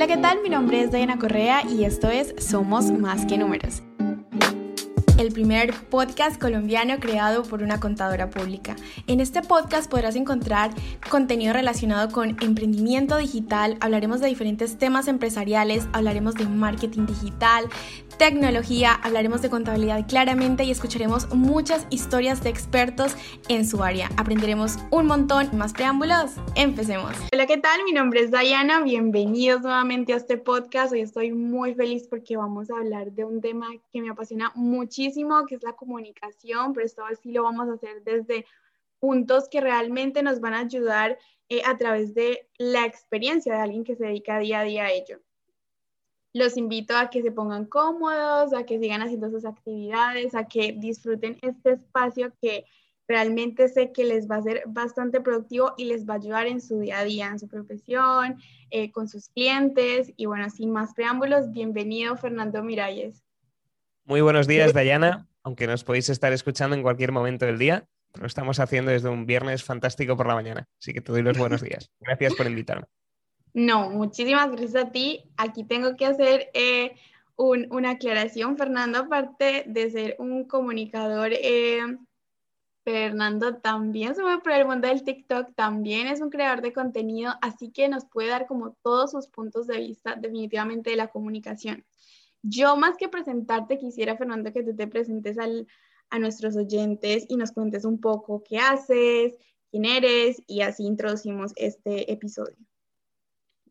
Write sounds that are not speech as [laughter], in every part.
Hola, ¿qué tal? Mi nombre es Diana Correa y esto es Somos Más que Números el primer podcast colombiano creado por una contadora pública. En este podcast podrás encontrar contenido relacionado con emprendimiento digital, hablaremos de diferentes temas empresariales, hablaremos de marketing digital, tecnología, hablaremos de contabilidad claramente y escucharemos muchas historias de expertos en su área. Aprenderemos un montón. Más preámbulos, empecemos. Hola, ¿qué tal? Mi nombre es Diana. Bienvenidos nuevamente a este podcast. Hoy estoy muy feliz porque vamos a hablar de un tema que me apasiona muchísimo, que es la comunicación, pero esta vez sí lo vamos a hacer desde puntos que realmente nos van a ayudar eh, a través de la experiencia de alguien que se dedica día a día a ello los invito a que se pongan cómodos, a que sigan haciendo sus actividades, a que disfruten este espacio que realmente sé que les va a ser bastante productivo y les va a ayudar en su día a día, en su profesión, eh, con sus clientes. Y bueno, sin más preámbulos, bienvenido Fernando Miralles. Muy buenos días, Dayana, aunque nos podéis estar escuchando en cualquier momento del día. Lo estamos haciendo desde un viernes fantástico por la mañana, así que te doy los buenos [laughs] días. Gracias por invitarme. No, muchísimas gracias a ti. Aquí tengo que hacer eh, una aclaración, Fernando, aparte de ser un comunicador, eh, Fernando también se mueve por el mundo del TikTok, también es un creador de contenido, así que nos puede dar como todos sus puntos de vista definitivamente de la comunicación. Yo más que presentarte, quisiera, Fernando, que tú te presentes a nuestros oyentes y nos cuentes un poco qué haces, quién eres y así introducimos este episodio.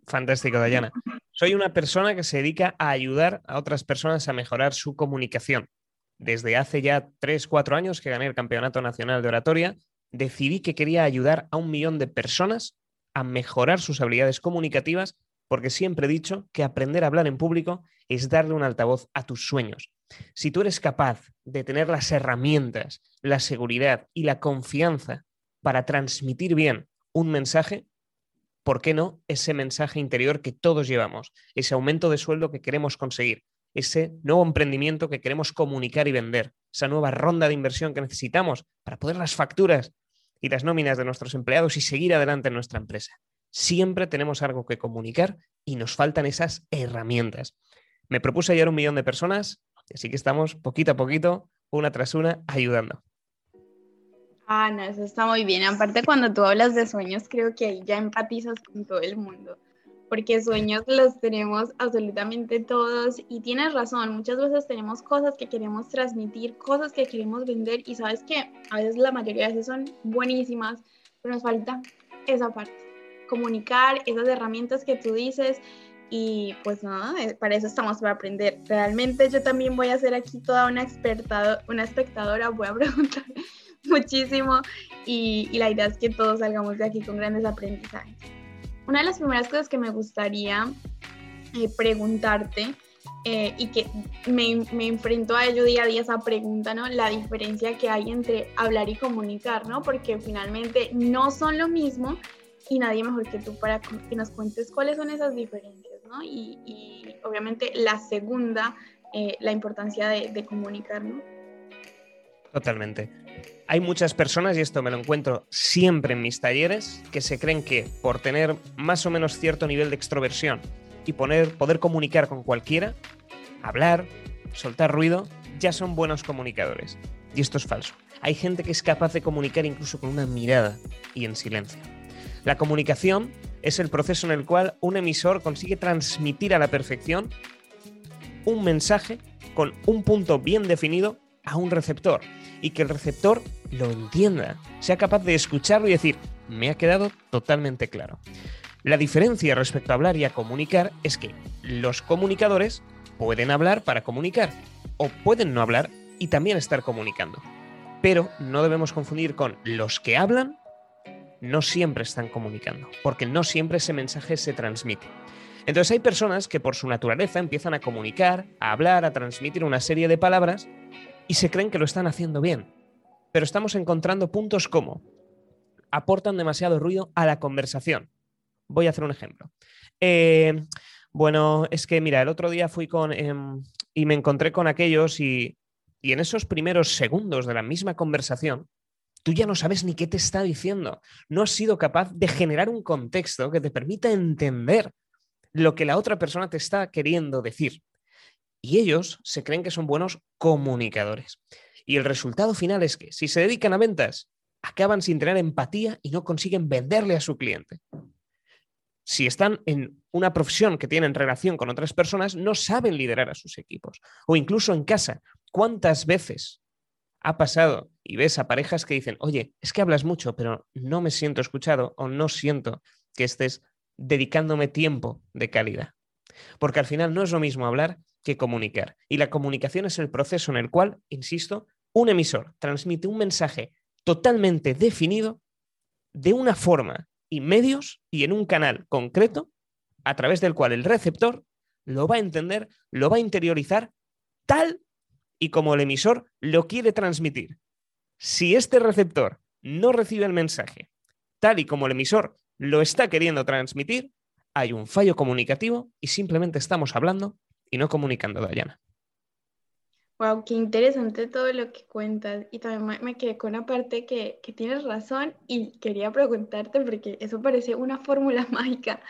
Fantástico, Dayana. Soy una persona que se dedica a ayudar a otras personas a mejorar su comunicación. Desde hace ya 3, 4 años que gané el Campeonato Nacional de Oratoria, decidí que quería ayudar a un millón de personas a mejorar sus habilidades comunicativas porque siempre he dicho que aprender a hablar en público es darle un altavoz a tus sueños. Si tú eres capaz de tener las herramientas, la seguridad y la confianza para transmitir bien un mensaje, ¿por qué no ese mensaje interior que todos llevamos, ese aumento de sueldo que queremos conseguir, ese nuevo emprendimiento que queremos comunicar y vender, esa nueva ronda de inversión que necesitamos para poder las facturas y las nóminas de nuestros empleados y seguir adelante en nuestra empresa? Siempre tenemos algo que comunicar y nos faltan esas herramientas. Me propuse a un millón de personas, así que estamos poquito a poquito, una tras una, ayudando. Ah, no, eso está muy bien. Aparte, cuando tú hablas de sueños, creo que ahí ya empatizas con todo el mundo, porque sueños los tenemos absolutamente todos y tienes razón, muchas veces tenemos cosas que queremos transmitir, cosas que queremos vender y sabes que a veces la mayoría de veces son buenísimas, pero nos falta esa parte, comunicar esas herramientas que tú dices y pues nada, eh, para eso estamos para aprender. Realmente yo también voy a ser aquí toda una experta, una espectadora, voy a [laughs] preguntar [laughs] muchísimo y, la idea es que todos salgamos de aquí con grandes aprendizajes. Una de las primeras cosas que me gustaría eh, preguntarte eh, y que me, me, enfrento a ello día a día, esa pregunta, ¿no? La diferencia que hay entre hablar y comunicar, ¿no? Porque finalmente no son lo mismo y nadie mejor que tú para que nos cuentes cuáles son esas diferencias, ¿no? Y, obviamente la segunda, eh, la importancia de, de comunicar, ¿no? Totalmente. Hay muchas personas, y esto me lo encuentro siempre en mis talleres, que se creen que por tener más o menos cierto nivel de extroversión y poner, poder comunicar con cualquiera, hablar, soltar ruido, ya son buenos comunicadores. Y esto es falso. Hay gente que es capaz de comunicar incluso con una mirada y en silencio. La comunicación es el proceso en el cual un emisor consigue transmitir a la perfección un mensaje con un punto bien definido a un receptor y que el receptor lo entienda, sea capaz de escucharlo y decir, me ha quedado totalmente claro. La diferencia respecto a hablar y a comunicar es que los comunicadores pueden hablar para comunicar o pueden no hablar y también estar comunicando. Pero no debemos confundir con los que hablan, no siempre están comunicando, porque no siempre ese mensaje se transmite. Entonces hay personas que por su naturaleza empiezan a comunicar, a hablar, a transmitir una serie de palabras y se creen que lo están haciendo bien. Pero estamos encontrando puntos como aportan demasiado ruido a la conversación. Voy a hacer un ejemplo. Eh, bueno, es que mira, el otro día fui con em, y me encontré con aquellos y, y en esos primeros segundos de la misma conversación, tú ya no sabes ni qué te está diciendo. No has sido capaz de generar un contexto que te permita entender lo que la otra persona te está queriendo decir. Y ellos se creen que son buenos comunicadores. Y el resultado final es que si se dedican a ventas, acaban sin tener empatía y no consiguen venderle a su cliente. Si están en una profesión que tienen relación con otras personas, no saben liderar a sus equipos. O incluso en casa, ¿cuántas veces ha pasado y ves a parejas que dicen, oye, es que hablas mucho, pero no me siento escuchado o no siento que estés dedicándome tiempo de calidad? Porque al final no es lo mismo hablar que comunicar. Y la comunicación es el proceso en el cual, insisto, un emisor transmite un mensaje totalmente definido de una forma y medios y en un canal concreto a través del cual el receptor lo va a entender, lo va a interiorizar tal y como el emisor lo quiere transmitir. Si este receptor no recibe el mensaje tal y como el emisor lo está queriendo transmitir, hay un fallo comunicativo y simplemente estamos hablando y no comunicando, Dayana. Wow, qué interesante todo lo que cuentas. Y también me quedé con una parte que, que tienes razón y quería preguntarte, porque eso parece una fórmula [laughs] mágica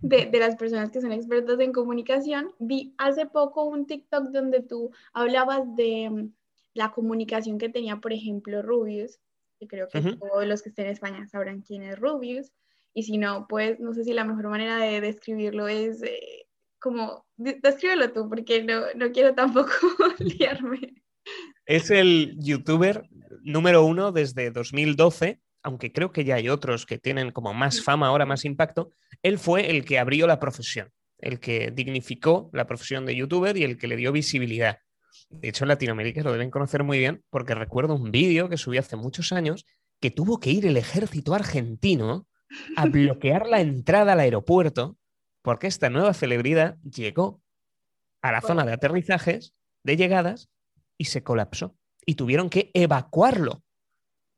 de, de, las personas que son expertas en comunicación. Vi hace poco un TikTok donde tú hablabas de mm, la comunicación que tenía, por ejemplo, Rubius, que creo que todos los que estén en España sabrán quién es Rubius. Y si no, pues no sé si la mejor manera de describirlo es... Eh, como, descríbelo tú, porque no, no quiero tampoco [laughs] liarme. Es el youtuber número uno desde 2012, aunque creo que ya hay otros que tienen como más fama ahora, más impacto. Él fue el que abrió la profesión, el que dignificó la profesión de youtuber y el que le dio visibilidad. De hecho, en Latinoamérica lo deben conocer muy bien porque recuerdo un vídeo que subí hace muchos años que tuvo que ir el ejército argentino a bloquear la entrada al aeropuerto porque esta nueva celebridad llegó a la zona de aterrizajes, de llegadas, y se colapsó. Y tuvieron que evacuarlo,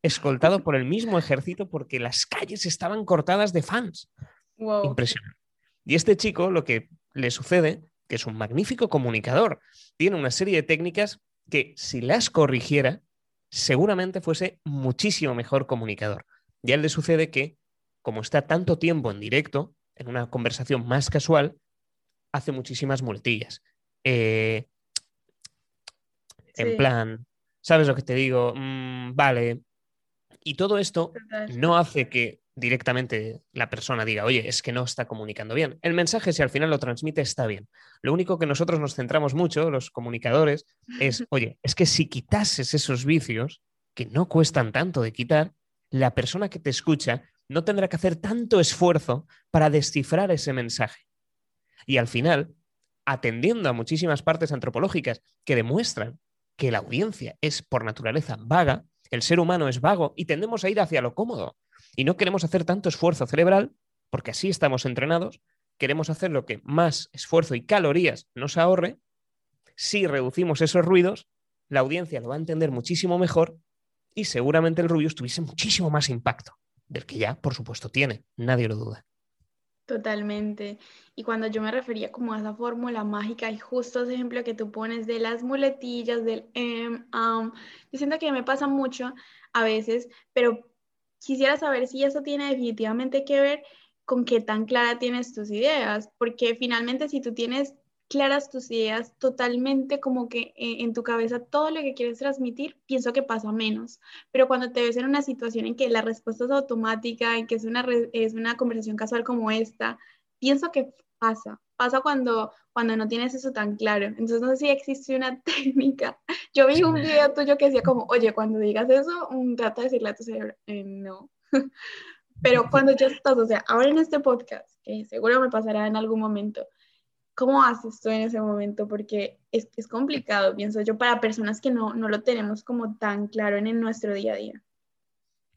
escoltado por el mismo ejército, porque las calles estaban cortadas de fans. Impresionante. Y este chico, lo que le sucede, que es un magnífico comunicador, tiene una serie de técnicas que si las corrigiera, seguramente fuese muchísimo mejor comunicador. Y a él le sucede que, como está tanto tiempo en directo, en una conversación más casual, hace muchísimas multillas. Eh, en plan, ¿sabes lo que te digo? Mm, vale. Y todo esto no hace que directamente la persona diga, oye, es que no está comunicando bien. El mensaje, si al final lo transmite, está bien. Lo único que nosotros nos centramos mucho, los comunicadores, es, [laughs] oye, es que si quitases esos vicios, que no cuestan tanto de quitar, la persona que te escucha no tendrá que hacer tanto esfuerzo para descifrar ese mensaje. Y al final, atendiendo a muchísimas partes antropológicas que demuestran que la audiencia es por naturaleza vaga, el ser humano es vago y tendemos a ir hacia lo cómodo. Y no queremos hacer tanto esfuerzo cerebral, porque así estamos entrenados, queremos hacer lo que más esfuerzo y calorías nos ahorre. Si reducimos esos ruidos, la audiencia lo va a entender muchísimo mejor y seguramente el ruido tuviese muchísimo más impacto del que ya, por supuesto, tiene, nadie lo duda. Totalmente. Y cuando yo me refería como a esa fórmula mágica y justo ese ejemplo que tú pones de las muletillas, del em, yo siento que me pasa mucho a veces, pero quisiera saber si eso tiene definitivamente que ver con qué tan clara tienes tus ideas, porque finalmente si tú tienes claras tus ideas totalmente como que eh, en tu cabeza todo lo que quieres transmitir, pienso que pasa menos. Pero cuando te ves en una situación en que la respuesta es automática, en que es una, es una conversación casual como esta, pienso que pasa. Pasa cuando, cuando no tienes eso tan claro. Entonces no sé si existe una [laughs] técnica. Yo vi un video tuyo que decía como, oye, cuando digas eso, un trata de decirle a tu cerebro, eh, no. [laughs] Pero cuando ya estás, o sea, ahora en este podcast, que seguro me pasará en algún momento, ¿Cómo haces tú en ese momento? Porque es, es complicado, pienso yo, para personas que no, no lo tenemos como tan claro en, en nuestro día a día.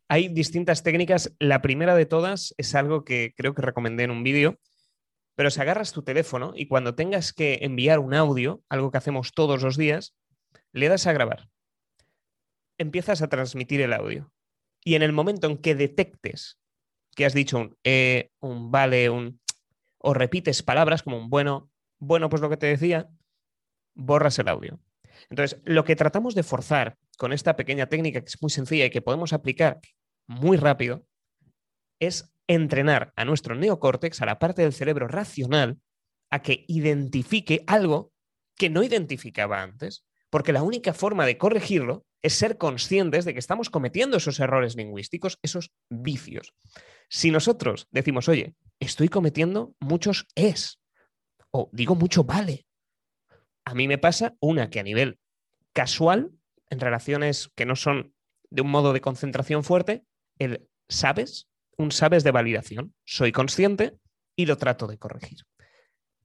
Hay distintas técnicas. La primera de todas es algo que creo que recomendé en un vídeo, pero si agarras tu teléfono y cuando tengas que enviar un audio, algo que hacemos todos los días, le das a grabar. Empiezas a transmitir el audio. Y en el momento en que detectes que has dicho un, eh, un vale, un o repites palabras como un bueno, bueno, pues lo que te decía, borras el audio. Entonces, lo que tratamos de forzar con esta pequeña técnica que es muy sencilla y que podemos aplicar muy rápido, es entrenar a nuestro neocórtex, a la parte del cerebro racional, a que identifique algo que no identificaba antes, porque la única forma de corregirlo es ser conscientes de que estamos cometiendo esos errores lingüísticos, esos vicios. Si nosotros decimos, oye, estoy cometiendo muchos es, o digo mucho vale, a mí me pasa una que a nivel casual, en relaciones que no son de un modo de concentración fuerte, el sabes, un sabes de validación. Soy consciente y lo trato de corregir.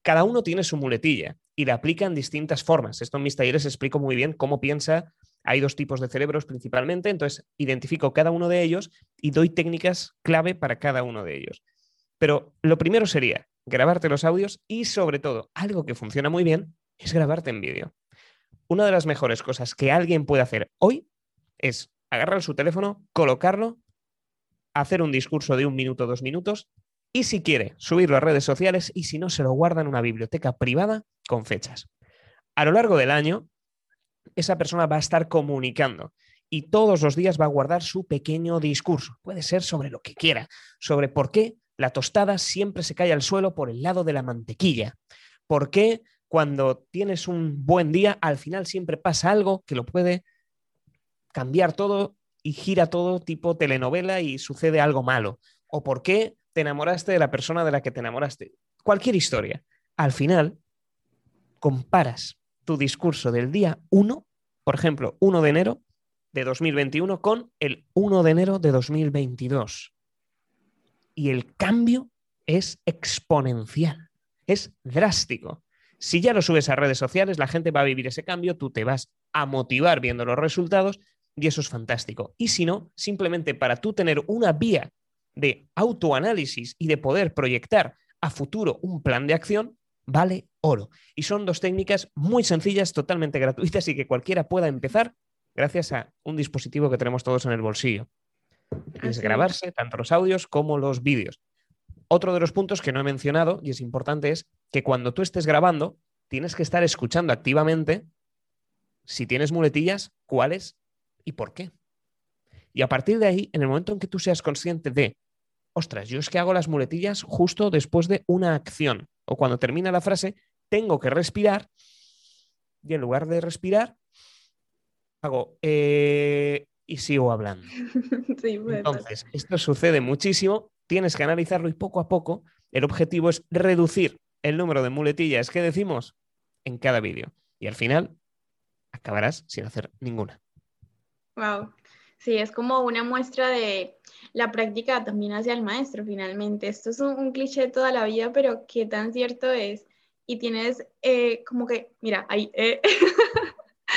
Cada uno tiene su muletilla y la aplica en distintas formas. Esto en mis talleres explico muy bien cómo piensa. Hay dos tipos de cerebros principalmente, entonces identifico cada uno de ellos y doy técnicas clave para cada uno de ellos. Pero lo primero sería grabarte los audios y sobre todo, algo que funciona muy bien es grabarte en vídeo. Una de las mejores cosas que alguien puede hacer hoy es agarrar su teléfono, colocarlo, hacer un discurso de un minuto, dos minutos y si quiere, subirlo a redes sociales y si no, se lo guarda en una biblioteca privada con fechas. A lo largo del año, esa persona va a estar comunicando y todos los días va a guardar su pequeño discurso. Puede ser sobre lo que quiera, sobre por qué la tostada siempre se cae al suelo por el lado de la mantequilla, por qué cuando tienes un buen día al final siempre pasa algo que lo puede cambiar todo y gira todo tipo telenovela y sucede algo malo, o por qué te enamoraste de la persona de la que te enamoraste. Cualquier historia. Al final, comparas tu discurso del día 1, por ejemplo, 1 de enero de 2021, con el 1 de enero de 2022. Y el cambio es exponencial, es drástico. Si ya lo subes a redes sociales, la gente va a vivir ese cambio, tú te vas a motivar viendo los resultados y eso es fantástico. Y si no, simplemente para tú tener una vía de autoanálisis y de poder proyectar a futuro un plan de acción, vale oro. Y son dos técnicas muy sencillas, totalmente gratuitas y que cualquiera pueda empezar gracias a un dispositivo que tenemos todos en el bolsillo. Es grabarse tanto los audios como los vídeos. Otro de los puntos que no he mencionado y es importante es que cuando tú estés grabando, tienes que estar escuchando activamente si tienes muletillas, cuáles y por qué. Y a partir de ahí, en el momento en que tú seas consciente de ostras, yo es que hago las muletillas justo después de una acción o cuando termina la frase, tengo que respirar y en lugar de respirar, hago eh, y sigo hablando. [laughs] Entonces, esto sucede muchísimo, tienes que analizarlo y poco a poco el objetivo es reducir el número de muletillas que decimos en cada vídeo. Y al final acabarás sin hacer ninguna. Wow. Sí, es como una muestra de la práctica también hacia el maestro, finalmente. Esto es un, cliché de toda la vida, pero qué tan cierto es. Y tienes eh, como que, mira, ahí. Eh. [laughs]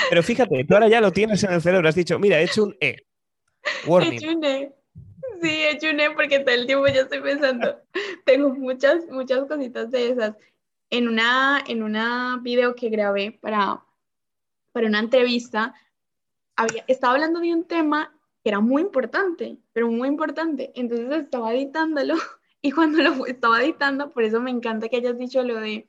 Pero fíjate, tú ahora ya lo tienes en el cerebro, has dicho, mira, he hecho un E. He hecho un E. Sí, he hecho un E porque todo el tiempo ya estoy pensando. Tengo muchas, muchas cositas de esas. En una, en una video que grabé para, para una entrevista, había, estaba hablando de un tema que era muy importante, pero muy importante. Entonces estaba editándolo [laughs] y cuando lo estaba editando, por eso me encanta que hayas dicho lo de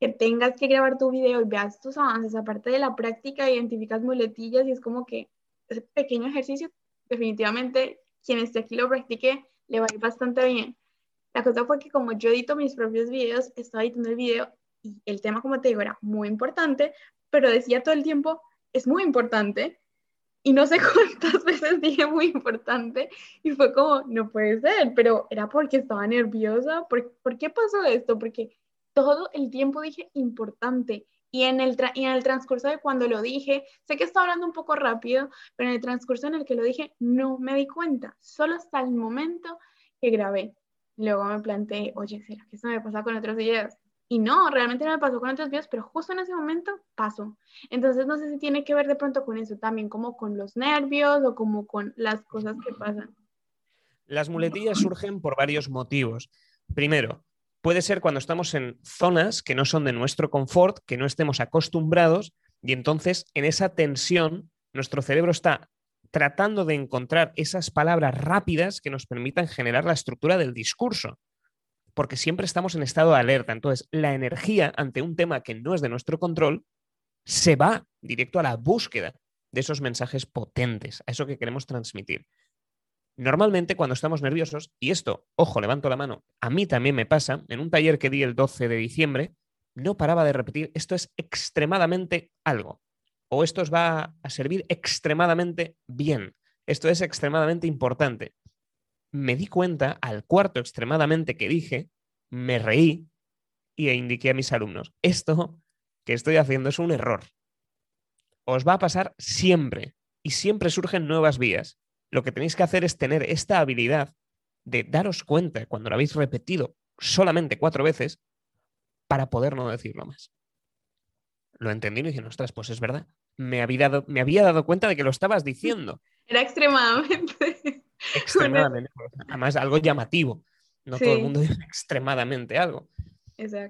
que tengas que grabar tu video y veas tus avances, aparte de la práctica, identificas muletillas y es como que ese pequeño ejercicio, definitivamente, quien esté aquí lo practique, le va a ir bastante bien. La cosa fue que como yo edito mis propios videos, estaba editando el video y el tema, como te digo, era muy importante, pero decía todo el tiempo, es muy importante, y no sé [laughs] cuántas veces dije muy importante y fue como, no puede ser, pero era porque estaba nerviosa. ¿Por, ¿por qué pasó esto? Porque todo el tiempo dije importante y en, el y en el transcurso de cuando lo dije, sé que estaba hablando un poco rápido, pero en el transcurso en el que lo dije no me di cuenta, solo hasta el momento que grabé. Luego me planteé, oye, ¿será que esto me pasa con otros videos? Y no, realmente no me pasó con otros videos, pero justo en ese momento pasó. Entonces no sé si tiene que ver de pronto con eso también, como con los nervios o como con las cosas que pasan. Las muletillas surgen por varios motivos. Primero, puede ser cuando estamos en zonas que no son de nuestro confort, que no estemos acostumbrados y entonces en esa tensión nuestro cerebro está tratando de encontrar esas palabras rápidas que nos permitan generar la estructura del discurso porque siempre estamos en estado de alerta. Entonces, la energía ante un tema que no es de nuestro control se va directo a la búsqueda de esos mensajes potentes, a eso que queremos transmitir. Normalmente cuando estamos nerviosos, y esto, ojo, levanto la mano, a mí también me pasa, en un taller que di el 12 de diciembre, no paraba de repetir, esto es extremadamente algo, o esto os va a servir extremadamente bien, esto es extremadamente importante. Me di cuenta al cuarto extremadamente que dije, me reí y indiqué a mis alumnos, esto que estoy haciendo es un error. Os va a pasar siempre y siempre surgen nuevas vías. Lo que tenéis que hacer es tener esta habilidad de daros cuenta cuando lo habéis repetido solamente cuatro veces para poder no decirlo más. Lo entendí y dije, ostras, pues es verdad. Me había, dado, me había dado cuenta de que lo estabas diciendo. [laughs] Era extremadamente. [laughs] Extremadamente. Además, algo llamativo. No todo el mundo dice [laughs] extremadamente algo.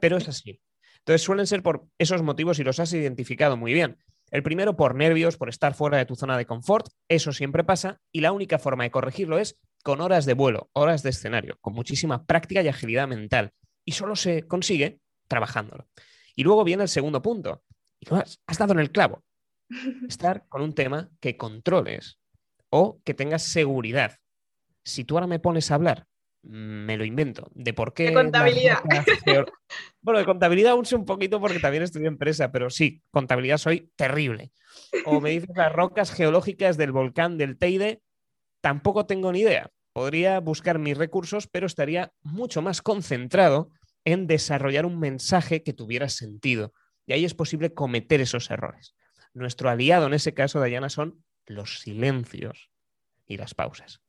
Pero es así. Entonces suelen ser por esos motivos y los has identificado muy bien. El primero por nervios, por estar fuera de tu zona de confort, eso siempre pasa y la única forma de corregirlo es con horas de vuelo, horas de escenario, con muchísima práctica y agilidad mental. Y solo se consigue trabajándolo. Y luego viene el segundo punto. Y has, has dado en el clavo. [laughs] Estar con un tema que controles o que tengas seguridad. Si tú ahora me pones a hablar me lo invento. De por qué. De contabilidad. [laughs] Bueno, de contabilidad aún sé un poquito porque también estudié empresa, pero sí, contabilidad soy terrible. O me dices las rocas geológicas del volcán del Teide, tampoco tengo ni idea. Podría buscar mis recursos, pero estaría mucho más concentrado en desarrollar un mensaje que tuviera sentido. Y ahí es posible cometer esos errores. Nuestro aliado en ese caso, Dayana, son los silencios y las pausas.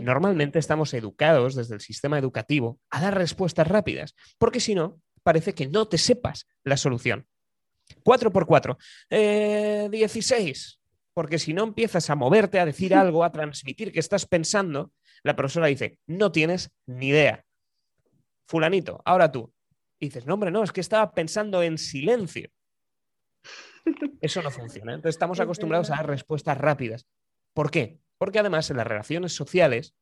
Normalmente estamos educados desde el sistema educativo a dar respuestas rápidas, porque si no, parece que no te sepas la solución. 4 por 4, 16. Porque si no empiezas a moverte, a decir [laughs] algo, a transmitir que estás pensando, la profesora dice, no tienes ni idea. Fulanito, ahora tú. dices, no, hombre, no, es que estaba pensando en silencio. [laughs] Eso no funciona. Entonces estamos acostumbrados a dar respuestas rápidas. ¿Por qué? Porque además en las relaciones sociales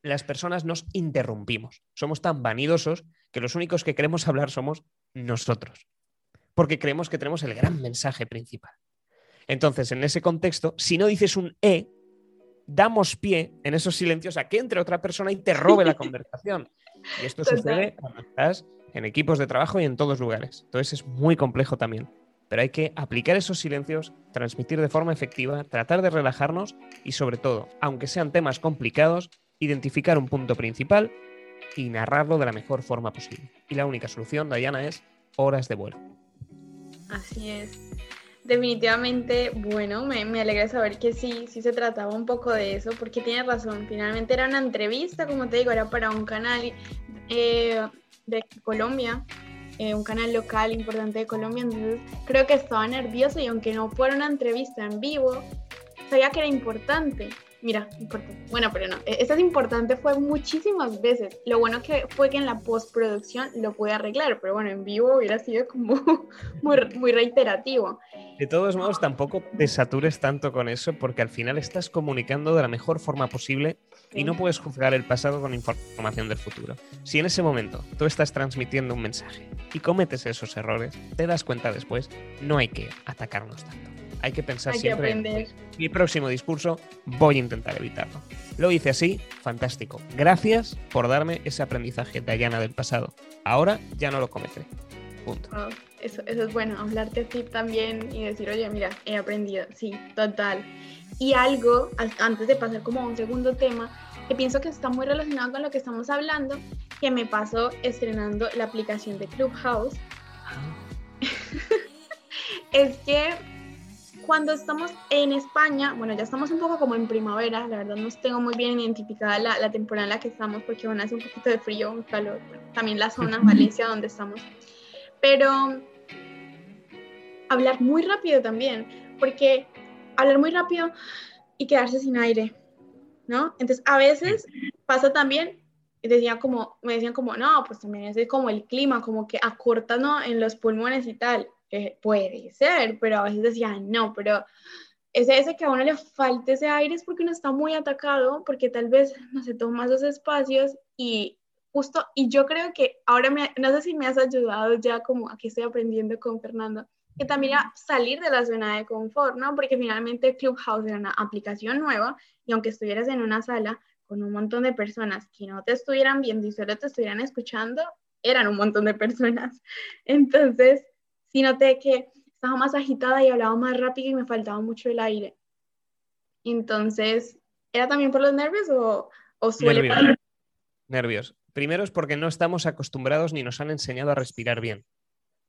las personas nos interrumpimos. Somos tan vanidosos que los únicos que queremos [laughs] hablar somos nosotros. Porque creemos que tenemos el gran mensaje principal. Entonces, en ese contexto, si no dices un E, damos pie en esos silencios a que entre otra persona y te robe la [laughs] conversación. Y esto sucede cuando estás en equipos de trabajo y en todos lugares. Entonces es muy complejo también pero hay que aplicar esos silencios, transmitir de forma efectiva, tratar de relajarnos y sobre todo, aunque sean temas complicados, identificar un punto principal y narrarlo de la mejor forma posible. Y la única solución, Dayana, es horas de vuelo. Así es. Definitivamente, bueno, me, alegra saber que sí, sí se trataba un poco de eso, porque tienes razón, finalmente era una entrevista, como te digo, era para un canal eh, de Colombia, eh, un canal local importante de Colombia, entonces creo que estaba nervioso y aunque no fuera una entrevista en vivo, sabía que era importante. Mira, importante. Bueno, pero no, e-, esta es importante fue muchísimas veces. Lo bueno que fue que en la postproducción lo pude arreglar, pero bueno, en vivo hubiera sido como [laughs] muy, muy reiterativo. De todos modos, tampoco te satures tanto con eso porque al final estás comunicando de la mejor forma posible y no puedes juzgar el pasado con información del futuro. Si en ese momento tú estás transmitiendo un mensaje y cometes esos errores, te das cuenta después, no hay que atacarnos tanto. Hay que pensar siempre en mi próximo discurso, voy a intentar evitarlo. Lo hice así, fantástico. Gracias por darme ese aprendizaje, de Dayana del pasado. Ahora ya no lo cometeré. Punto. Oh, eso, eso es bueno, hablarte así también y decir, oye, mira, he aprendido. Sí, total. Y algo, antes de pasar como a un segundo tema, que pienso que está muy relacionado con lo que estamos hablando, que me pasó estrenando la aplicación de Clubhouse, [laughs] es que cuando estamos en España, bueno, ya estamos un poco como en primavera, la verdad no tengo muy bien identificada la, la temporada en la que estamos porque van a hacer un poquito de frío, un calor, también la zona, [laughs] Valencia, donde estamos, pero hablar muy rápido también, porque hablar muy rápido y quedarse sin aire, ¿no? Entonces, a veces pasa también, decía como, me decían como, no, pues también es como el clima, como que acorta, ¿no? En los pulmones y tal. Puede ser, pero a veces decían, no, pero ese, ese que a uno le falte ese aire es porque uno está muy atacado, porque tal vez no se toma esos espacios y justo, y yo creo que ahora, me, no sé si me has ayudado ya como aquí estoy aprendiendo con Fernando, que también a salir de la zona de confort, ¿no? Porque finalmente Clubhouse era una aplicación nueva y aunque estuvieras en una sala con un montón de personas que no te estuvieran viendo y solo te estuvieran escuchando, eran un montón de personas. [laughs] Entonces, sí noté que estaba más agitada y hablaba más rápido y me faltaba mucho el aire. Entonces, ¿era también por los nervios o, o suele nervios. nervios. Primero es porque no estamos acostumbrados ni nos han enseñado a respirar bien.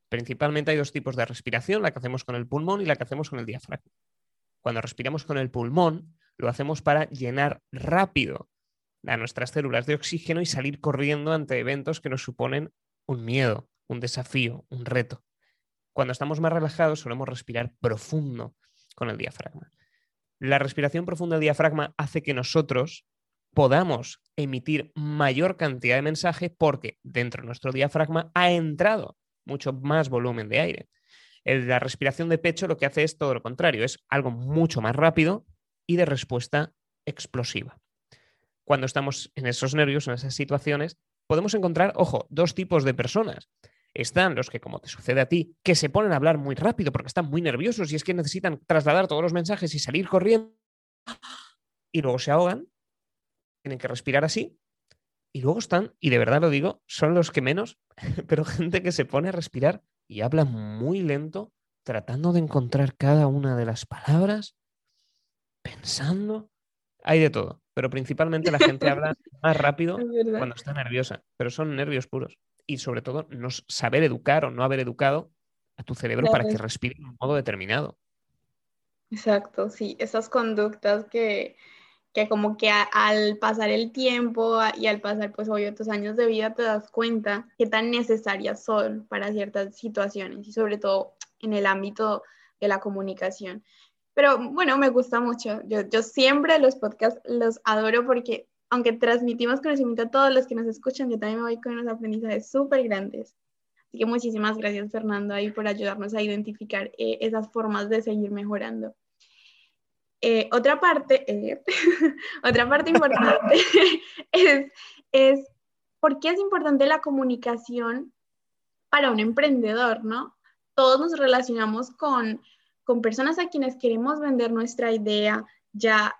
Principalmente hay dos tipos de respiración, la que hacemos con el pulmón y la que hacemos con el diafragma. Cuando respiramos con el pulmón, lo hacemos para llenar rápido a nuestras células de oxígeno y salir corriendo ante eventos que nos suponen un miedo, un desafío, un reto. Cuando estamos más relajados solemos respirar profundo con el diafragma. La respiración profunda del diafragma hace que nosotros podamos emitir mayor cantidad de mensaje porque dentro de nuestro diafragma ha entrado mucho más volumen de aire. La respiración de pecho lo que hace es todo lo contrario, es algo mucho más rápido y de respuesta explosiva. Cuando estamos en esos nervios, en esas situaciones, podemos encontrar, ojo, dos tipos de personas. Están los que, como te sucede a ti, que se ponen a hablar muy rápido porque están muy nerviosos y es que necesitan trasladar todos los mensajes y salir corriendo y luego se ahogan, tienen que respirar así y luego están, y de verdad lo digo, son los que menos, [laughs] pero gente que se pone a respirar y habla muy lento, tratando de encontrar cada una de las palabras, pensando. Hay de todo, pero principalmente la gente habla [laughs] más rápido cuando está nerviosa, pero son nervios puros. Y sobre todo, no saber educar o no haber educado a tu cerebro para que respire de un modo determinado. Exacto, sí, esas conductas que, que como que al pasar el tiempo y al pasar pues obvio tus años de vida te das cuenta qué tan necesarias son para ciertas situaciones y sobre todo en el ámbito de la comunicación. Pero bueno, me gusta mucho. Yo, yo siempre los podcasts los adoro porque aunque transmitimos conocimiento a todos los que nos escuchan, yo también me voy con unos aprendizajes súper grandes. Así que muchísimas gracias Fernando ahí por ayudarnos a identificar eh, esas formas de seguir mejorando. Eh, otra parte, eh, [laughs] otra parte importante [laughs] es, es por qué es importante la comunicación para un emprendedor, ¿no? Todos nos relacionamos con, con personas a quienes queremos vender nuestra idea, ya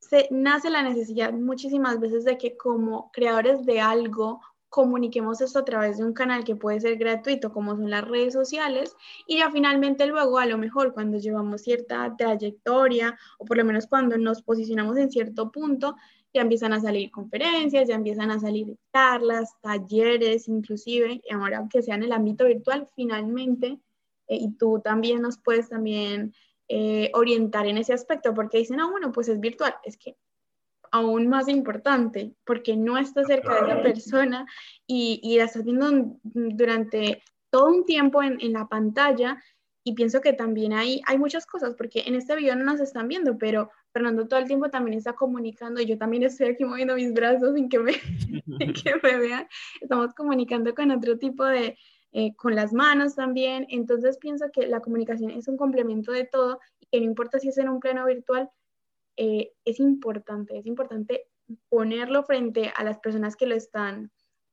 se nace la necesidad muchísimas veces de que como creadores de algo comuniquemos esto a través de un canal que puede ser gratuito, como son las redes sociales, y ya finalmente luego, a lo mejor cuando llevamos cierta trayectoria, o por lo menos cuando nos posicionamos en cierto punto, ya empiezan a salir conferencias, ya empiezan a salir charlas, talleres, inclusive, y ahora aunque sea en el ámbito virtual, finalmente, eh, y tú también nos puedes también eh, orientar en ese aspecto, porque dicen, ah, bueno, pues es virtual, es que aún más importante, porque no estás cerca de esa persona y, y la estás viendo durante todo un tiempo en, en, la pantalla. Y pienso que también hay, hay muchas cosas, porque en este video no nos están viendo, pero Fernando todo el tiempo también está comunicando y yo también estoy aquí moviendo mis brazos sin que me, [laughs] que me vean. Estamos comunicando con otro tipo de, eh, con las manos también. Entonces pienso que la comunicación es un complemento de todo y que no importa si es en un plano virtual, eh, es importante, es importante ponerlo frente a las personas que lo están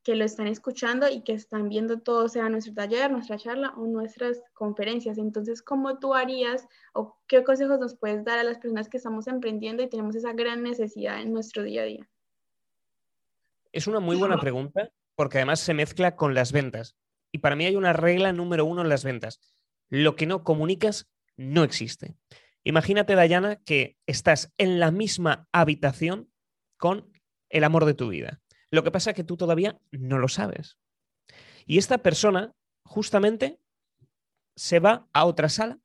que lo están escuchando y que están viendo todo, sea nuestro taller, nuestra charla o nuestras conferencias. Entonces, ¿cómo tú harías o qué consejos nos puedes dar a las personas que estamos emprendiendo y tenemos esa gran necesidad en nuestro día a día? Es una muy buena pregunta porque además se mezcla con las ventas. Y para mí hay una regla número uno en las ventas. Lo que no comunicas no existe. Imagínate, Dayana, que estás en la misma habitación con el amor de tu vida. Lo que pasa es que tú todavía no lo sabes. Y esta persona justamente se va a otra sala,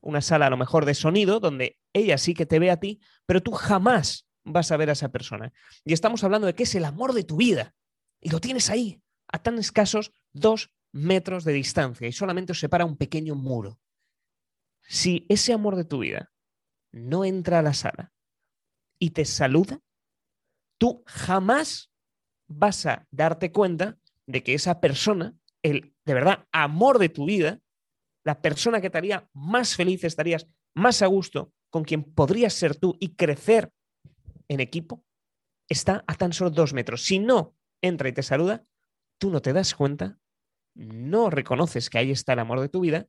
una sala a lo mejor de sonido, donde ella sí que te ve a ti, pero tú jamás vas a ver a esa persona. Y estamos hablando de que es el amor de tu vida. Y lo tienes ahí, a tan escasos dos metros de distancia, y solamente os separa un pequeño muro si ese amor de tu vida no entra a la sala y te saluda, tú jamás vas a darte cuenta de que esa persona, el de verdad amor de tu vida, la persona que te haría más feliz, estarías más a gusto, con quien podrías ser tú y crecer en equipo, está a tan solo dos metros. Si no entra y te saluda, tú no te das cuenta, no reconoces que ahí está el amor de tu vida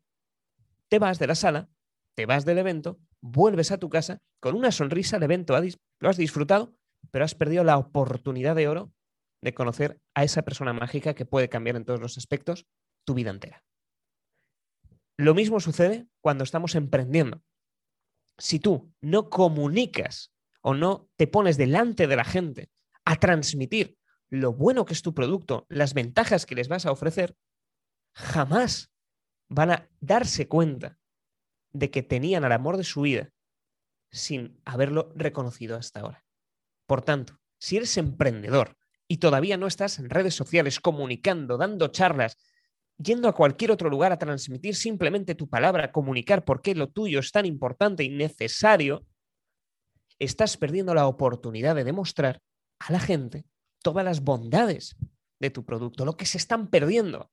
te vas de la sala, te vas del evento, vuelves a tu casa con una sonrisa, el evento lo has disfrutado, pero has perdido la oportunidad de oro de conocer a esa persona mágica que puede cambiar en todos los aspectos tu vida entera. Lo mismo sucede cuando estamos emprendiendo. Si tú no comunicas o no te pones delante de la gente a transmitir lo bueno que es tu producto, las ventajas que les vas a ofrecer, jamás van a darse cuenta de que tenían al amor de su vida sin haberlo reconocido hasta ahora. Por tanto, si eres emprendedor y todavía no estás en redes sociales comunicando, dando charlas, yendo a cualquier otro lugar a transmitir simplemente tu palabra, comunicar por qué lo tuyo es tan importante y necesario, estás perdiendo la oportunidad de demostrar a la gente todas las bondades de tu producto, lo que se están perdiendo.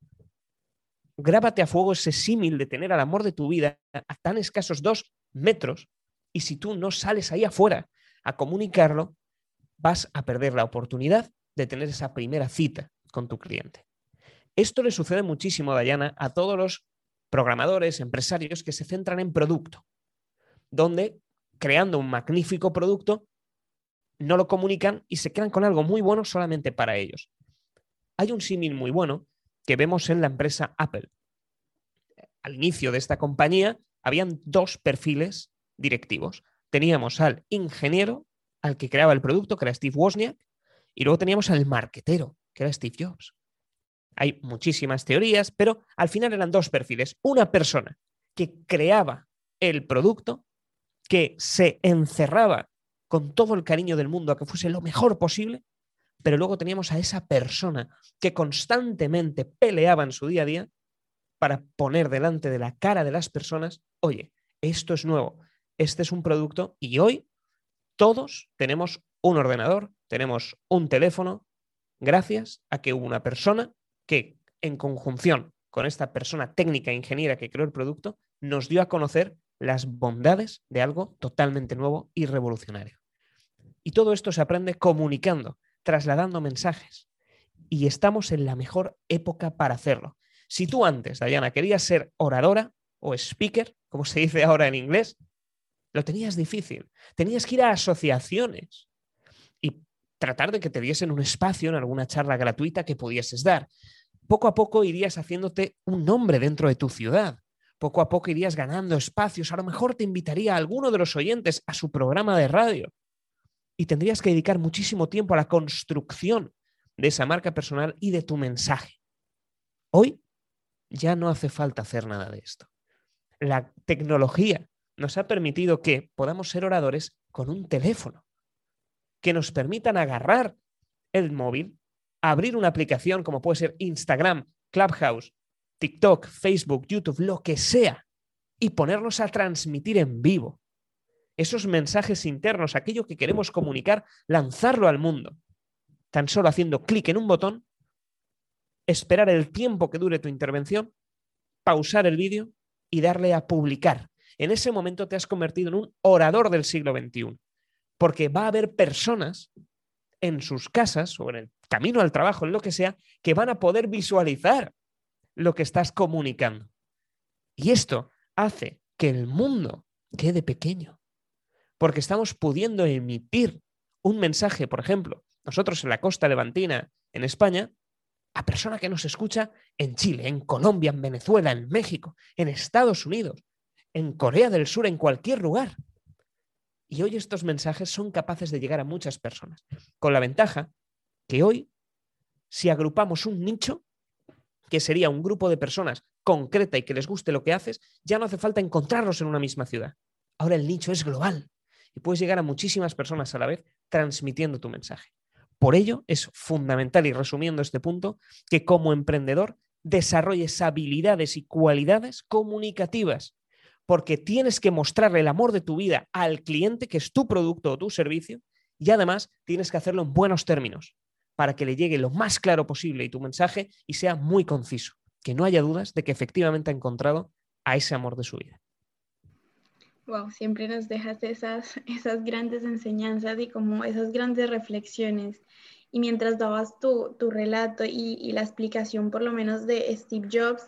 Grábate a fuego ese símil de tener al amor de tu vida a tan escasos dos metros y si tú no sales ahí afuera a comunicarlo, vas a perder la oportunidad de tener esa primera cita con tu cliente. Esto le sucede muchísimo, Dayana, a todos los programadores, empresarios que se centran en producto, donde creando un magnífico producto no lo comunican y se quedan con algo muy bueno solamente para ellos. Hay un símil muy bueno que vemos en la empresa Apple. Al inicio de esta compañía habían dos perfiles directivos. Teníamos al ingeniero, al que creaba el producto, que era Steve Wozniak, y luego teníamos al marquetero, que era Steve Jobs. Hay muchísimas teorías, pero al final eran dos perfiles. Una persona que creaba el producto, que se encerraba con todo el cariño del mundo a que fuese lo mejor posible, pero luego teníamos a esa persona que constantemente peleaba en su día a día para poner delante de la cara de las personas, oye, esto es nuevo, este es un producto y hoy todos tenemos un ordenador, tenemos un teléfono, gracias a que hubo una persona que en conjunción con esta persona técnica ingeniera que creó el producto, nos dio a conocer las bondades de algo totalmente nuevo y revolucionario. Y todo esto se aprende comunicando, trasladando mensajes. Y estamos en la mejor época para hacerlo. Si tú antes, Dayana, querías ser oradora o speaker, como se dice ahora en inglés, lo tenías difícil. Tenías que ir a asociaciones y tratar de que te diesen un espacio en alguna charla gratuita que pudieses dar. Poco a poco irías haciéndote un nombre dentro de tu ciudad. Poco a poco irías ganando espacios. A lo mejor te invitaría a alguno de los oyentes a su programa de radio. Y tendrías que dedicar muchísimo tiempo a la construcción de esa marca personal y de tu mensaje. Hoy ya no hace falta hacer nada de esto. La tecnología nos ha permitido que podamos ser oradores con un teléfono, que nos permitan agarrar el móvil, abrir una aplicación como puede ser Instagram, Clubhouse, TikTok, Facebook, YouTube, lo que sea, y ponernos a transmitir en vivo esos mensajes internos, aquello que queremos comunicar, lanzarlo al mundo, tan solo haciendo clic en un botón, esperar el tiempo que dure tu intervención, pausar el vídeo y darle a publicar. En ese momento te has convertido en un orador del siglo XXI, porque va a haber personas en sus casas o en el camino al trabajo, en lo que sea, que van a poder visualizar lo que estás comunicando. Y esto hace que el mundo quede pequeño, porque estamos pudiendo emitir un mensaje, por ejemplo, nosotros en la costa levantina, en España, a persona que nos escucha en Chile, en Colombia, en Venezuela, en México, en Estados Unidos, en Corea del Sur, en cualquier lugar. Y hoy estos mensajes son capaces de llegar a muchas personas, con la ventaja que hoy, si agrupamos un nicho, que sería un grupo de personas concreta y que les guste lo que haces, ya no hace falta encontrarlos en una misma ciudad. Ahora el nicho es global y puedes llegar a muchísimas personas a la vez transmitiendo tu mensaje. Por ello es fundamental, y resumiendo este punto, que como emprendedor desarrolles habilidades y cualidades comunicativas porque tienes que mostrarle el amor de tu vida al cliente, que es tu producto o tu servicio, y además tienes que hacerlo en buenos términos, para que le llegue lo más claro posible y tu mensaje y sea muy conciso, que no haya dudas de que efectivamente ha encontrado a ese amor de su vida. Wow, siempre nos dejas esas, esas grandes enseñanzas y como esas grandes reflexiones. Y mientras dabas tu, tu relato y, y la explicación por lo menos de Steve Jobs,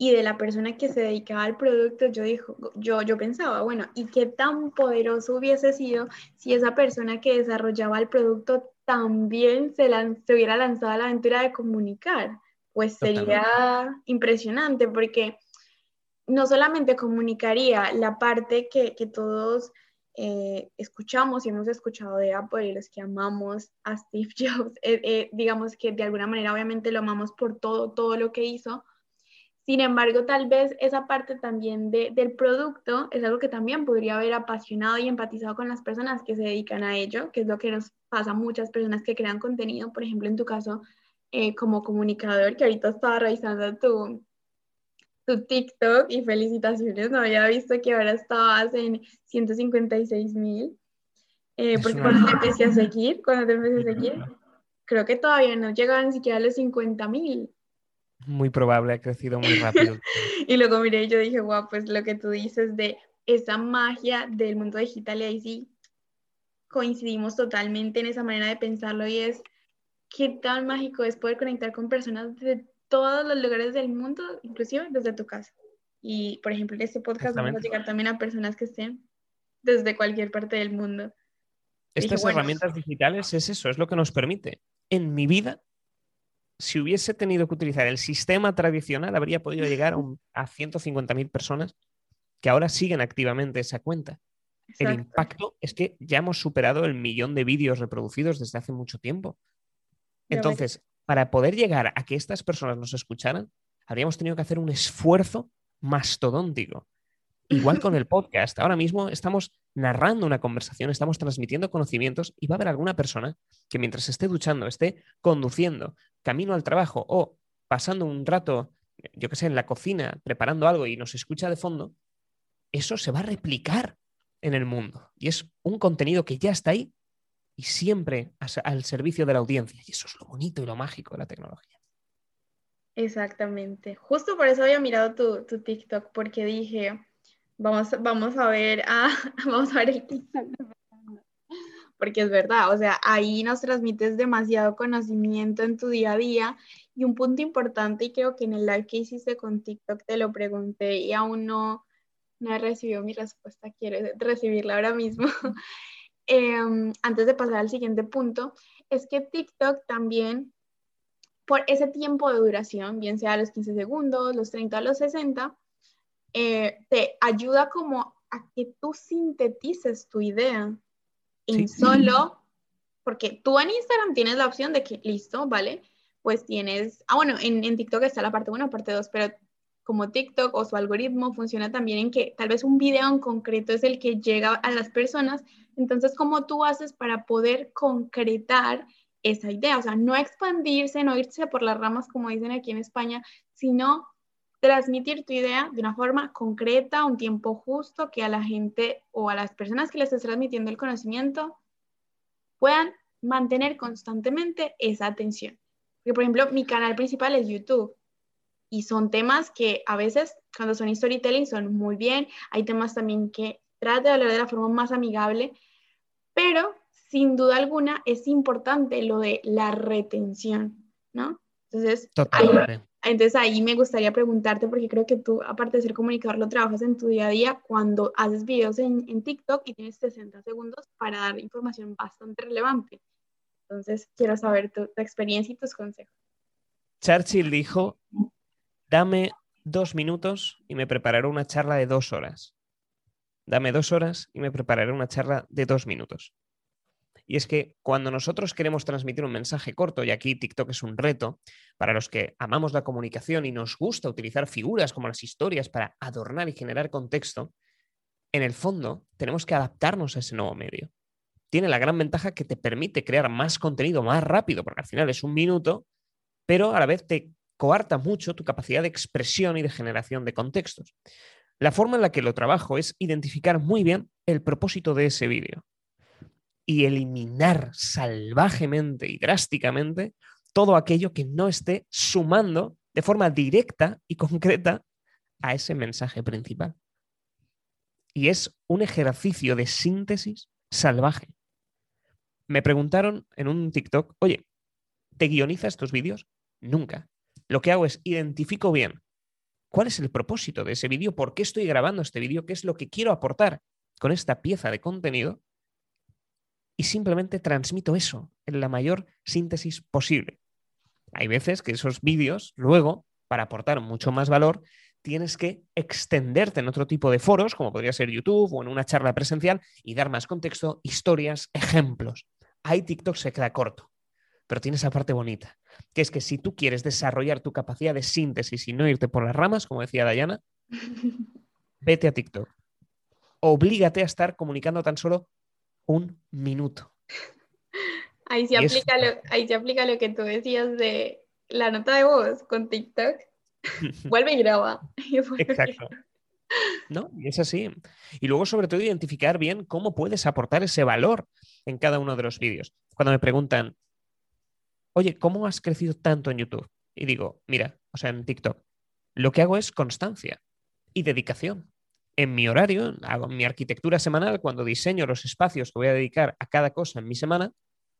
y de la persona que se dedicaba al producto, yo, dijo, yo, yo pensaba, bueno, ¿y qué tan poderoso hubiese sido si esa persona que desarrollaba el producto también se, se hubiera lanzado a la aventura de comunicar. Pues sería impresionante porque no solamente comunicaría la parte que, que todos eh, escuchamos y hemos escuchado de Apple y los que amamos a Steve [laughs] Jobs, eh, eh, digamos que de alguna manera obviamente lo amamos por todo, todo lo que hizo. Sin embargo, tal vez esa parte también de, del producto es algo que también podría haber apasionado y empatizado con las personas que se dedican a ello, que es lo que nos pasa a muchas personas que crean contenido, por ejemplo, en tu caso, como comunicador, que ahorita estaba revisando tu, tu TikTok y felicitaciones, no había visto que ahora estabas en 156 mil. Eh, porque cuando te empecé a seguir, cuando te empecé a seguir, creo que todavía no llegaban ni siquiera a los 50 mil. Muy probable, ha crecido muy rápido. [laughs] y luego miré y yo dije, guau, pues lo que tú dices de esa magia del mundo digital y ahí sí coincidimos totalmente en esa manera de pensarlo y es qué tan mágico es poder conectar con personas de todos los lugares del mundo, inclusive desde tu casa. Y, por ejemplo, en este podcast vamos a llegar también a personas que estén desde cualquier parte del mundo. Estas herramientas digitales es eso, es lo que nos permite. En mi vida, si hubiese tenido que utilizar el sistema tradicional, habría podido [laughs] llegar a, un, a 150.000 personas que ahora siguen activamente esa cuenta. El impacto es que ya hemos superado el millón de vídeos reproducidos desde hace mucho tiempo. Entonces, para poder llegar a que estas personas nos escucharan, habríamos tenido que hacer un esfuerzo mastodóntico. Igual con el [laughs] podcast. Ahora mismo estamos narrando una conversación, estamos transmitiendo conocimientos y va a haber alguna persona que mientras esté duchando, esté conduciendo, camino al trabajo o pasando un rato, yo qué sé, en la cocina, preparando algo y nos escucha de fondo, eso se va a replicar en el mundo. Y es un contenido que ya está ahí y siempre al servicio de la audiencia. Y eso es lo bonito y lo mágico de la tecnología. Exactamente. Justo por eso había mirado tu, tu TikTok, porque dije, vamos, vamos a ver, ah, [laughs] vamos a ver el TikTok. Porque es verdad, o sea, ahí nos transmites demasiado conocimiento en tu día a día. Y un punto importante, y creo que en el live que hiciste con TikTok te lo pregunté y aún no, no he recibido mi respuesta, quiero recibirla ahora mismo. [laughs] Em, antes de pasar al siguiente punto, es que TikTok también, por ese tiempo de duración, bien sea los 15 segundos, los 30, los 60, eh, te ayuda como a que tú sintetices tu idea en solo, porque tú en Instagram tienes la opción de que, listo, ¿vale? Pues tienes, ah, bueno, en, en TikTok está la parte 1, parte 2, pero como TikTok o su algoritmo funciona también en que tal vez un video en concreto es el que llega a las personas, entonces, ¿cómo tú haces para poder concretar esa idea? O sea, no expandirse, no irse por las ramas, como dicen aquí en España, sino transmitir tu idea de una forma concreta, un tiempo justo, que a la gente o a las personas que les estés transmitiendo el conocimiento puedan mantener constantemente esa atención. Porque, por ejemplo, mi canal principal es YouTube y son temas que a veces, cuando son storytelling, son muy bien. Hay temas también que trate de hablar de la forma más amigable, pero sin duda alguna es importante lo de la retención, ¿no? Entonces, ahí, entonces ahí me gustaría preguntarte, porque creo que tú, aparte de ser comunicador, lo trabajas en tu día a día cuando haces videos en, en TikTok y tienes 60 segundos para dar información bastante relevante. Entonces, quiero saber tu, tu experiencia y tus consejos. Churchill dijo, dame dos minutos y me prepararé una charla de dos horas. Dame dos horas y me prepararé una charla de dos minutos. Y es que cuando nosotros queremos transmitir un mensaje corto, y aquí TikTok es un reto, para los que amamos la comunicación y nos gusta utilizar figuras como las historias para adornar y generar contexto, en el fondo tenemos que adaptarnos a ese nuevo medio. Tiene la gran ventaja que te permite crear más contenido más rápido, porque al final es un minuto, pero a la vez te coarta mucho tu capacidad de expresión y de generación de contextos. La forma en la que lo trabajo es identificar muy bien el propósito de ese vídeo y eliminar salvajemente y drásticamente todo aquello que no esté sumando de forma directa y concreta a ese mensaje principal. Y es un ejercicio de síntesis salvaje. Me preguntaron en un TikTok, oye, ¿te guionizas estos vídeos? Nunca. Lo que hago es identifico bien ¿Cuál es el propósito de ese vídeo? ¿Por qué estoy grabando este vídeo? ¿Qué es lo que quiero aportar con esta pieza de contenido? y simplemente transmito eso en la mayor síntesis posible. Hay veces que esos vídeos, luego, para aportar mucho más valor, tienes que extenderte en otro tipo de foros, como podría ser YouTube o en una charla presencial, y dar más contexto, historias, ejemplos. Ahí TikTok se queda corto, pero tiene esa parte bonita, que es que si tú quieres desarrollar tu capacidad de síntesis y no irte por las ramas, como decía Dayana, [laughs] vete a TikTok. Oblígate a estar comunicando tan solo un minuto. Ahí se, aplica lo, ahí se aplica lo que tú decías de la nota de voz con TikTok. [laughs] Vuelve y graba. [laughs] Exacto. ¿No? Y es así. Y luego, sobre todo, identificar bien cómo puedes aportar ese valor en cada uno de los vídeos. Cuando me preguntan, oye, ¿cómo has crecido tanto en YouTube? Y digo, mira, o sea, en TikTok, lo que hago es constancia y dedicación en mi horario, hago mi arquitectura semanal, cuando diseño los espacios que voy a dedicar a cada cosa en mi semana,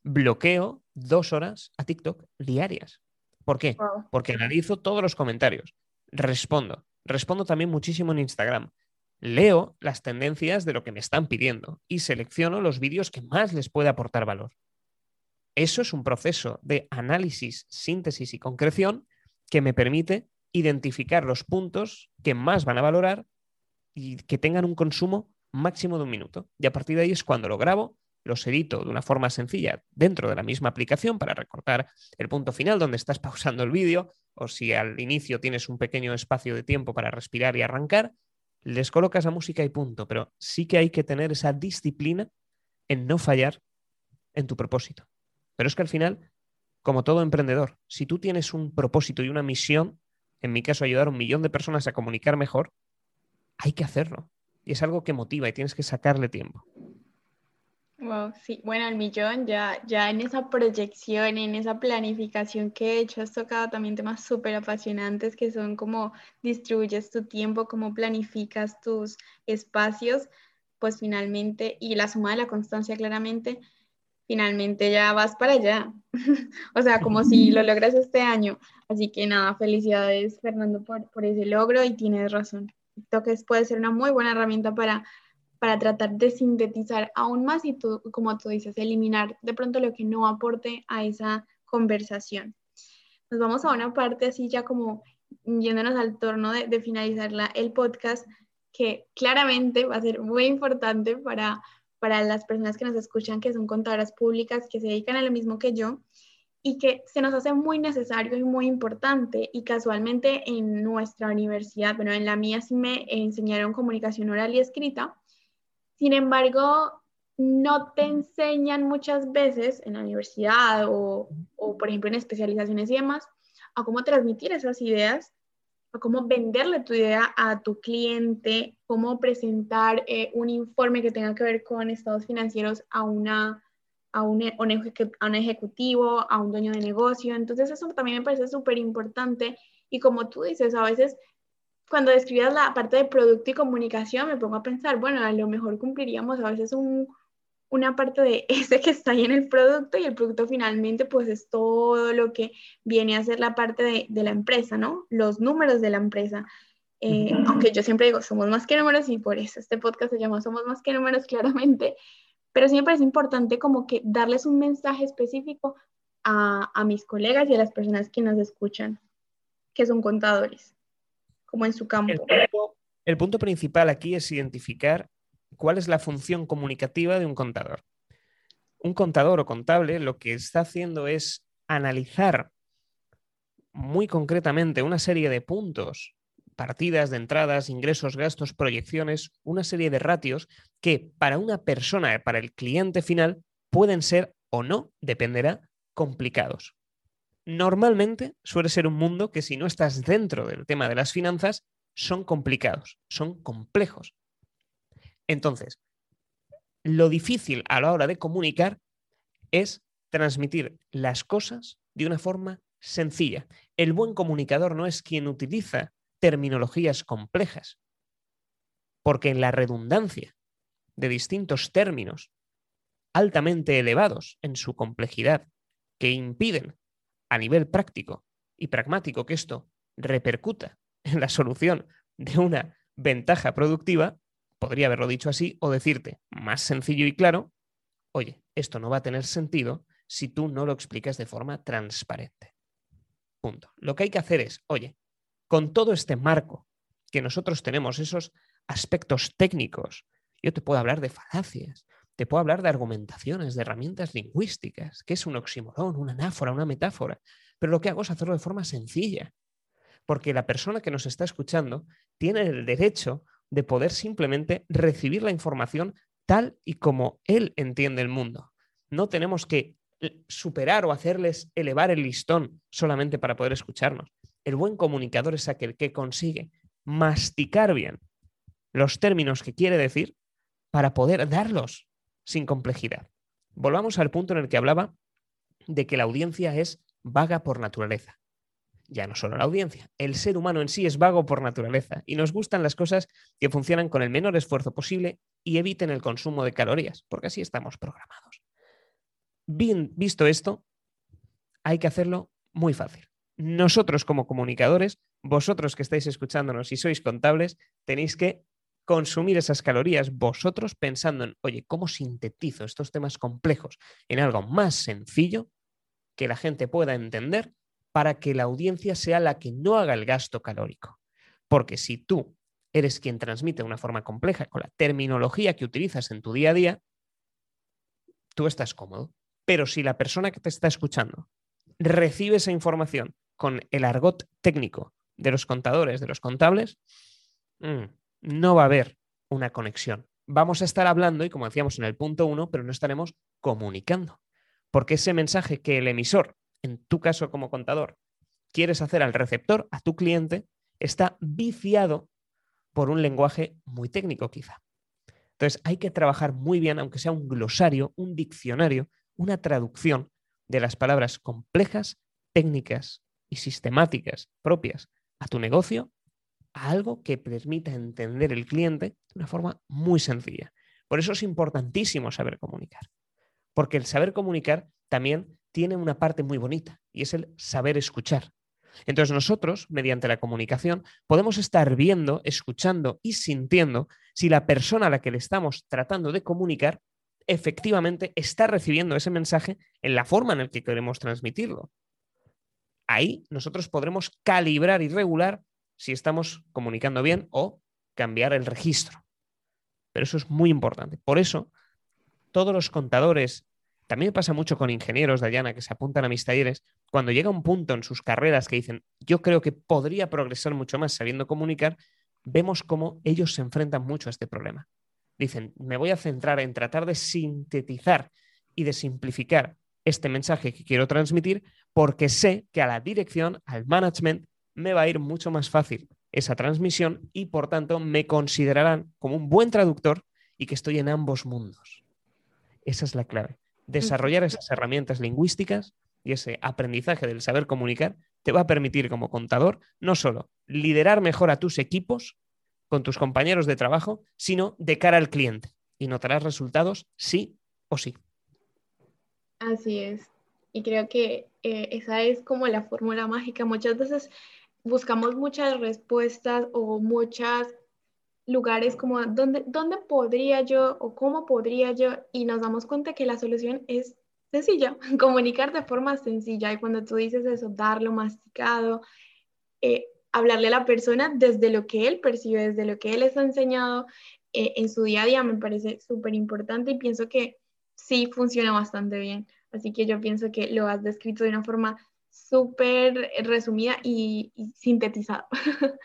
bloqueo dos horas a TikTok diarias. ¿Por qué? Porque analizo todos los comentarios, respondo, respondo también muchísimo en Instagram, leo las tendencias de lo que me están pidiendo y selecciono los vídeos que más les puede aportar valor. Eso es un proceso de análisis, síntesis y concreción que me permite identificar los puntos que más van a valorar y que tengan un consumo máximo de un minuto. Y a partir de ahí es cuando lo grabo, los edito de una forma sencilla dentro de la misma aplicación para recortar el punto final donde estás [laughs] pausando el vídeo o si al inicio tienes un pequeño espacio de tiempo para respirar y arrancar, les colocas la música y punto. Pero sí que hay que tener esa disciplina en no fallar en tu propósito. Pero es que al final, como todo emprendedor, si tú tienes un propósito y una misión, en mi caso ayudar a un millón de personas a comunicar mejor, hay que hacerlo. Y es algo que motiva y tienes que sacarle tiempo. Wow, sí, bueno, el millón ya, ya en esa proyección, en esa planificación que he hecho, has tocado también temas súper apasionantes que son cómo distribuyes tu tiempo, cómo planificas tus espacios, pues finalmente, y la suma de la constancia claramente, finalmente ya vas para allá. [laughs] o sea, como si lo [laughs] logras este año. Así que nada, felicidades Fernando por, por ese logro y tienes razón. TikTok puede ser una muy buena herramienta para, para tratar de sintetizar aún más y tú, como tú dices, eliminar de pronto lo que no aporte a esa conversación. Nos vamos a una parte así ya como yéndonos al torno de, de finalizar la, el podcast, que claramente va a ser muy importante para, para las personas que nos escuchan, que son contadoras públicas, que se dedican a lo mismo que yo y que se nos hace muy necesario y muy importante. Y casualmente en nuestra universidad, bueno, en la mía sí me enseñaron comunicación oral y escrita. Sin embargo, no te enseñan muchas veces en la universidad o, o por ejemplo en especializaciones y demás a cómo transmitir esas ideas, cómo venderle tu idea a tu cliente, cómo presentar eh, un informe que tenga que ver con estados financieros a una a un, e, a un ejecutivo, a un dueño de negocio. Entonces eso también me parece súper importante. Y como tú dices, a veces cuando describías la parte de producto y comunicación, me pongo a pensar, bueno, a lo mejor cumpliríamos a veces un, una parte de [laughs] ese que está ahí en el producto y el producto finalmente pues es todo lo que viene a ser la parte de, de la empresa, ¿no? Los números de la empresa. Eh, aunque yo siempre digo, somos más que números y por eso este podcast se llama Somos más que números, [laughs] claramente, pero siempre es importante como que darles un mensaje específico a, a mis colegas y a las personas que nos escuchan, que son contadores, como en su campo. El punto, principal aquí es identificar cuál es la función comunicativa de un contador. Un contador o contable lo que está haciendo es analizar muy concretamente una serie de puntos partidas de entradas, ingresos, gastos, proyecciones, una serie de ratios que para una persona, para el cliente final, pueden ser o no, dependerá, complicados. Normalmente suele ser un mundo que si no estás dentro del tema de las finanzas, son complicados, son complejos. Entonces, lo difícil a la hora de comunicar es transmitir las cosas de una forma sencilla. El buen comunicador no es quien utiliza terminologías complejas, porque en la redundancia de distintos términos altamente elevados en su complejidad, que impiden a nivel práctico y pragmático que esto repercuta en la solución de una ventaja productiva, podría haberlo dicho así o decirte más sencillo y claro, oye, esto no va a tener sentido si tú no lo explicas de forma transparente. Punto. Lo que hay que hacer es, oye, con todo este marco que nosotros tenemos, esos aspectos técnicos, yo te puedo hablar de falacias, te puedo hablar de argumentaciones, de herramientas lingüísticas, que es un oxímoron, una anáfora, una metáfora, pero lo que hago es hacerlo de forma sencilla, porque la persona que nos está escuchando tiene el derecho de poder simplemente recibir la información tal y como él entiende el mundo. No tenemos que superar o hacerles elevar el listón solamente para poder escucharnos. El buen comunicador es aquel que consigue masticar bien los términos que quiere decir para poder darlos sin complejidad. Volvamos al punto en el que hablaba de que la audiencia es vaga por naturaleza. Ya no solo la audiencia, el ser humano en sí es vago por naturaleza y nos gustan las cosas que funcionan con el menor esfuerzo posible y eviten el consumo de calorías, porque así estamos programados. Bien, visto esto, hay que hacerlo muy fácil. Nosotros como comunicadores, vosotros que estáis escuchándonos y sois contables, tenéis que consumir esas calorías vosotros pensando en, oye, ¿cómo sintetizo estos temas complejos en algo más sencillo que la gente pueda entender para que la audiencia sea la que no haga el gasto calórico? Porque si tú eres quien transmite de una forma compleja con la terminología que utilizas en tu día a día, tú estás cómodo. Pero si la persona que te está escuchando recibe esa información con el argot técnico de los contadores, de los contables, mmm, no va a haber una conexión. Vamos a estar hablando, y como decíamos en el punto uno, pero no estaremos comunicando. Porque ese mensaje que el emisor, en tu caso como contador, quieres hacer al receptor, a tu cliente, está viciado por un lenguaje muy técnico quizá. Entonces hay que trabajar muy bien, aunque sea un glosario, un diccionario, una traducción de las palabras complejas, técnicas y sistemáticas propias a tu negocio algo que permita entender el cliente de una forma muy sencilla. Por eso es importantísimo saber comunicar, porque el saber comunicar también tiene una parte muy bonita y es el saber escuchar. Entonces nosotros, mediante la comunicación, podemos estar viendo, escuchando y sintiendo si la persona a la que le estamos tratando de comunicar efectivamente está recibiendo ese mensaje en la forma en la que queremos transmitirlo. Ahí nosotros podremos calibrar y regular si estamos comunicando bien o cambiar el registro. Pero eso es muy importante. Por eso, todos los contadores, también pasa mucho con ingenieros, Dayana, que se apuntan a mis talleres, cuando llega un punto en sus carreras que dicen, yo creo que podría progresar mucho más sabiendo comunicar, vemos cómo ellos se enfrentan mucho a este problema. Dicen, me voy a centrar en tratar de sintetizar y de simplificar este mensaje que quiero transmitir porque sé que a la dirección, al management, me va a ir mucho más fácil esa transmisión y por tanto me considerarán como un buen traductor y que estoy en ambos mundos. Esa es la clave. Desarrollar esas herramientas lingüísticas y ese aprendizaje del saber comunicar te va a permitir como contador no solo liderar mejor a tus equipos con tus compañeros de trabajo, sino de cara al cliente y notarás resultados sí o sí. Así es. Y creo que eh, esa es como la fórmula mágica. Muchas veces buscamos muchas respuestas o muchos lugares como ¿dónde, dónde podría yo o cómo podría yo y nos damos cuenta que la solución es sencilla, [laughs] comunicar de forma sencilla y cuando tú dices eso, darlo masticado, eh, hablarle a la persona desde lo que él percibe, desde lo que él les ha enseñado eh, en su día a día me parece súper importante y pienso que sí funciona bastante bien. Así que yo pienso que lo has descrito de una forma súper resumida y, sintetizada. [laughs]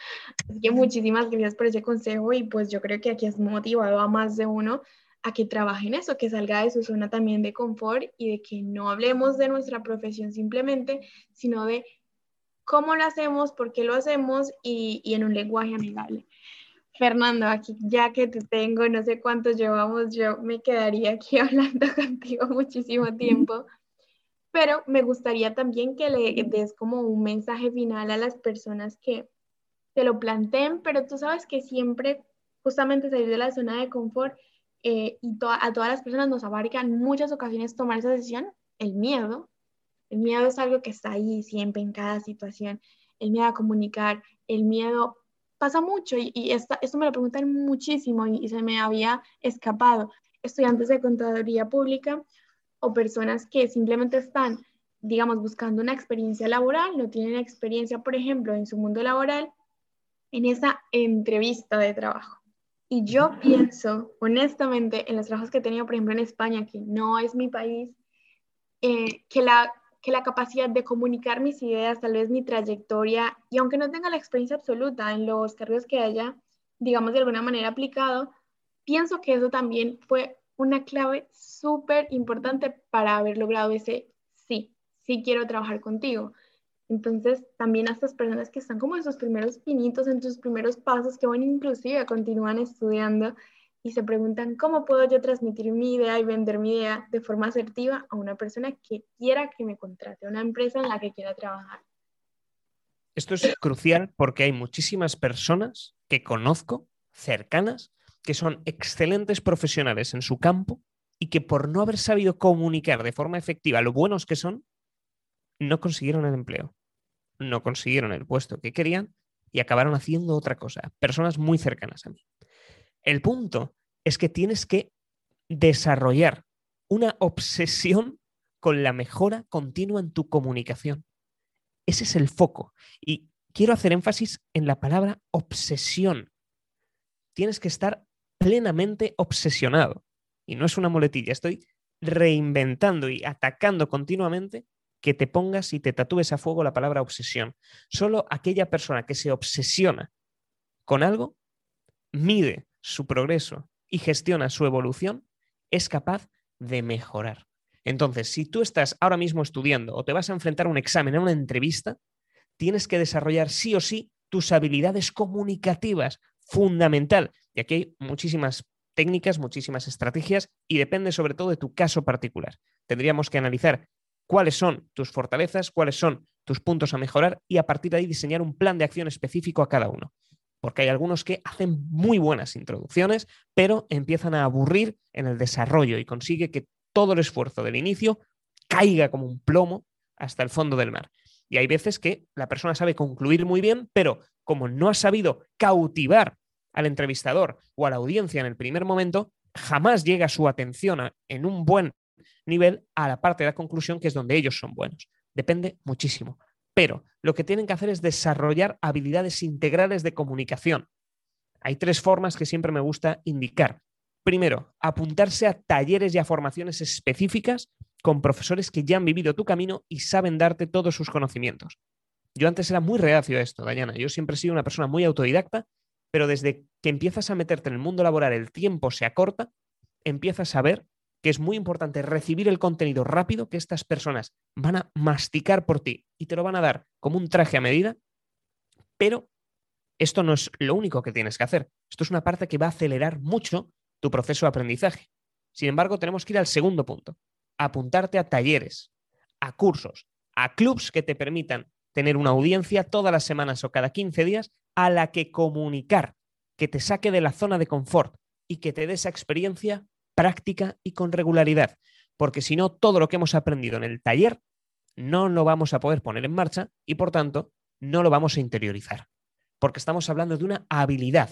Así que muchísimas gracias por ese consejo y pues yo creo que aquí has motivado a más de uno a que trabaje en eso, que salga de su zona también de confort y de que no hablemos de nuestra profesión simplemente, sino de cómo lo hacemos, por qué lo hacemos y, y en un lenguaje amigable. Fernando, aquí ya que te tengo, no sé cuánto llevamos, yo me quedaría aquí [laughs] hablando contigo muchísimo tiempo pero me gustaría también que le des como un mensaje final a las personas que te lo planteen, pero tú sabes que siempre justamente salir de la zona de confort eh, y a todas las personas nos abarca muchas ocasiones tomar esa decisión, el miedo. El miedo es algo que está ahí siempre en cada situación, el miedo a comunicar, el miedo pasa mucho y, esto me lo preguntan muchísimo y se me había escapado, estudiantes de contaduría pública o personas que simplemente están, digamos, buscando una experiencia laboral, no tienen experiencia, por ejemplo, en su mundo laboral, en esa entrevista de trabajo. Y yo pienso, honestamente, en los trabajos que he tenido, por ejemplo, en España, que no es mi país, eh, que, la, que la capacidad de comunicar mis ideas, tal vez mi trayectoria, y aunque no tenga la experiencia absoluta en los cargos que haya, digamos, de alguna manera aplicado, pienso que eso también fue una clave súper importante para haber logrado ese sí, sí quiero trabajar contigo. Entonces, también a estas personas que están como en sus primeros pinitos, en sus primeros pasos, que van inclusive, continúan estudiando y se preguntan, ¿cómo puedo yo transmitir mi idea y vender mi idea de forma asertiva a una persona que quiera que me contrate, a una empresa en la que quiera trabajar? Esto es crucial porque hay muchísimas personas que conozco cercanas que son excelentes profesionales en su campo y que por no haber sabido comunicar de forma efectiva lo buenos que son, no consiguieron el empleo, no consiguieron el puesto que querían y acabaron haciendo otra cosa. Personas muy cercanas a mí. El punto es que tienes que desarrollar una obsesión con la mejora continua en tu comunicación. Ese es el foco. Y quiero hacer énfasis en la palabra obsesión. Tienes que estar plenamente obsesionado. Y no es una muletilla, estoy reinventando y atacando continuamente que te pongas y te tatúes a fuego la palabra obsesión. Solo aquella persona que se obsesiona con algo, mide su progreso y gestiona su evolución, es capaz de mejorar. Entonces, si tú estás ahora mismo estudiando o te vas a enfrentar a un examen, a una entrevista, tienes que desarrollar sí o sí tus habilidades comunicativas, fundamental. Y aquí hay muchísimas técnicas, muchísimas estrategias y depende sobre todo de tu caso particular. Tendríamos que analizar cuáles son tus fortalezas, cuáles son tus puntos a mejorar y a partir de ahí diseñar un plan de acción específico a cada uno. Porque hay algunos que hacen muy buenas introducciones, pero empiezan a aburrir en el desarrollo y consigue que todo el esfuerzo del inicio caiga como un plomo hasta el fondo del mar. Y hay veces que la persona sabe concluir muy bien, pero como no ha sabido cautivar al entrevistador o a la audiencia en el primer momento, jamás llega su atención en un buen nivel a la parte de la conclusión que es donde ellos son buenos. Depende muchísimo. Pero lo que tienen que hacer es desarrollar habilidades integrales de comunicación. Hay tres formas que siempre me gusta indicar. Primero, apuntarse a talleres y a formaciones específicas con profesores que ya han vivido tu camino y saben darte todos sus conocimientos. Yo antes era muy reacio a esto, Dayana. Yo siempre he sido una persona muy autodidacta, pero desde que empiezas a meterte en el mundo laboral, el tiempo se acorta, empiezas a ver que es muy importante recibir el contenido rápido que estas personas van a masticar por ti y te lo van a dar como un traje a medida, pero esto no es lo único que tienes que hacer. Esto es una parte que va a acelerar mucho tu proceso de aprendizaje. Sin embargo, tenemos que ir al segundo punto, apuntarte a talleres, a cursos, a clubs que te permitan tener una audiencia todas las semanas o cada 15 días a la que comunicar, que te saque de la zona de confort y que te dé esa experiencia práctica y con regularidad. Porque si no, todo lo que hemos aprendido en el taller no lo vamos a poder poner en marcha y por tanto no lo vamos a interiorizar. Porque estamos hablando de una habilidad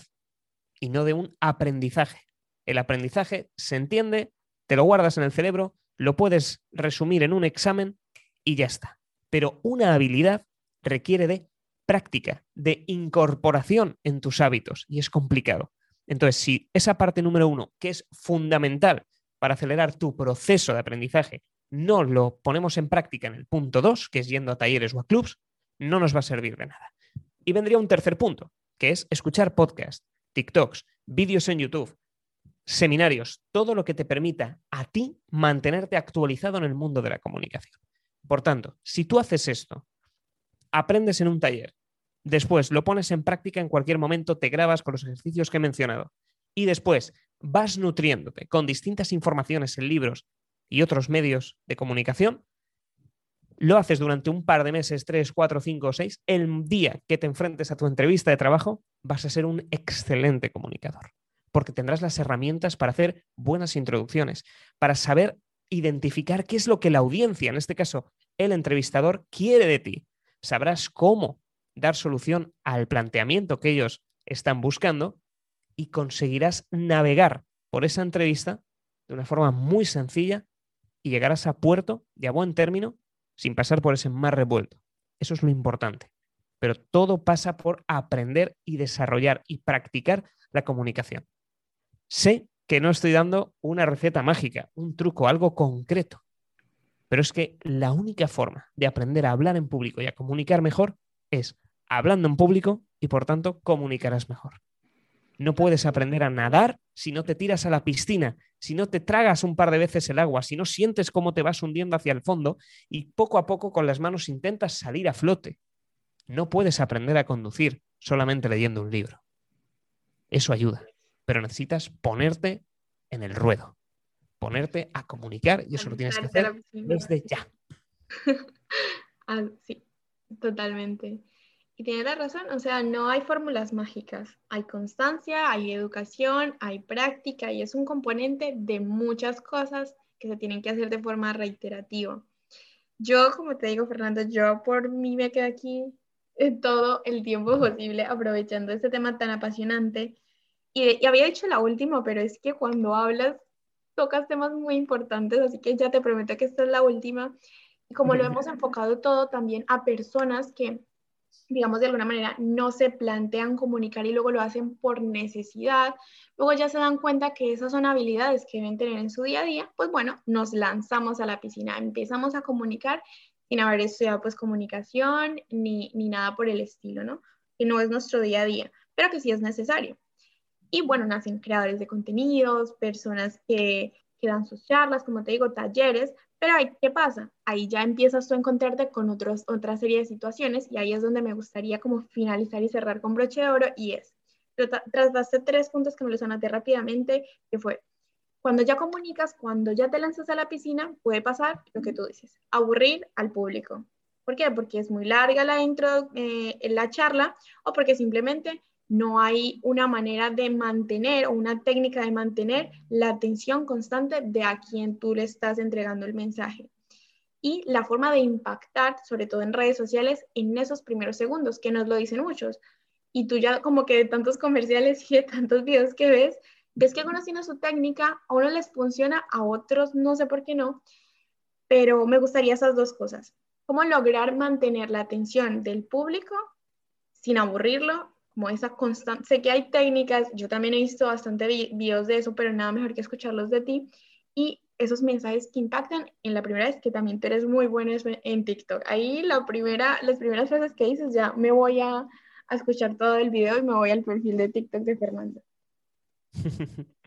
y no de un aprendizaje. El aprendizaje se entiende, te lo guardas en el cerebro, lo puedes resumir en un examen y ya está. Pero una habilidad requiere de práctica, de incorporación en tus hábitos y es complicado. Entonces, si esa parte número uno, que es fundamental para acelerar tu proceso de aprendizaje, no lo ponemos en práctica en el punto dos, que es yendo a talleres o a clubs, no nos va a servir de nada. Y vendría un tercer punto, que es escuchar podcasts, TikToks, vídeos en YouTube, seminarios, todo lo que te permita a ti mantenerte actualizado en el mundo de la comunicación. Por tanto, si tú haces esto, aprendes en un taller, después lo pones en práctica en cualquier momento, te grabas con los ejercicios que he mencionado. Y después vas nutriéndote con distintas informaciones en libros y otros medios de comunicación, lo haces durante un par de meses, tres, cuatro, cinco o seis, el día que te enfrentes a tu entrevista de trabajo, vas a ser un excelente comunicador, porque tendrás las herramientas para hacer buenas introducciones, para saber identificar qué es lo que la audiencia, en este caso el entrevistador, quiere de ti. Sabrás cómo dar solución al planteamiento que ellos están buscando y conseguirás navegar por esa entrevista de una forma muy sencilla y llegarás a puerto y a buen término sin pasar por ese mar revuelto. Eso es lo importante. Pero todo pasa por aprender y desarrollar y practicar la comunicación. Sé que no estoy dando una receta mágica, un truco, algo concreto, pero es que la única forma de aprender a hablar en público y a comunicar mejor es hablando en público y por tanto comunicarás mejor. No puedes aprender a nadar si no te tiras a la piscina, si no te tragas un par de veces el agua, si no sientes cómo te vas hundiendo hacia el fondo y poco a poco con las manos intentas salir a flote. No puedes aprender a conducir solamente leyendo un libro. Eso ayuda, pero necesitas ponerte en el ruedo ponerte a comunicar y eso lo tienes que hacer desde ya. [laughs] Ah, sí, totalmente. Y tiene la razón, o sea, no hay fórmulas mágicas, hay constancia, hay educación, hay práctica y es un componente de muchas cosas que se tienen que hacer de forma reiterativa. Yo, como te digo, Fernando, yo por mí me quedo aquí todo el tiempo posible aprovechando este tema tan apasionante. Y, y había dicho la última, pero es que cuando hablas tocas temas muy importantes, así que ya te prometo que esta es la última. Y como lo [laughs] hemos enfocado todo también a personas que, digamos, de alguna manera no se plantean comunicar y luego lo hacen por necesidad, luego ya se dan cuenta que esas son habilidades que deben tener en su día a día, pues bueno, nos lanzamos a la piscina, empezamos a comunicar sin haber estudiado pues comunicación ni, ni nada por el estilo, ¿no? Que no es nuestro día a día, pero que sí es necesario. Y bueno, nacen creadores de contenidos, personas que, que dan sus charlas, como te digo, talleres, pero ¿qué pasa? Ahí ya empiezas a encontrarte con otros, otra serie de situaciones y ahí es donde me gustaría como finalizar y cerrar con broche de oro y es, trataste tres puntos que me los anoté rápidamente, que fue, cuando ya comunicas, cuando ya te lanzas a la piscina, puede pasar lo que tú dices, aburrir al público. ¿Por qué? Porque es muy larga la intro, eh, la charla o porque simplemente no hay una manera de mantener o una técnica de mantener la atención constante de a quien tú le estás entregando el mensaje. Y la forma de impactar, sobre todo en redes sociales, en esos primeros segundos, que nos lo dicen muchos. Y tú ya como que de tantos comerciales y de tantos videos que ves, ves que algunos tienen su técnica, a unos les funciona, a otros no sé por qué no, pero me gustaría esas dos cosas. ¿Cómo lograr mantener la atención del público sin aburrirlo como esa constante, sé que hay técnicas, yo también he visto bastante videos de eso, pero nada mejor que escucharlos de ti y esos mensajes que impactan en la primera vez, que también tú eres muy bueno en TikTok. Ahí la primera, las primeras frases que dices, ya me voy a, a escuchar todo el video y me voy al perfil de TikTok de Fernando. [laughs]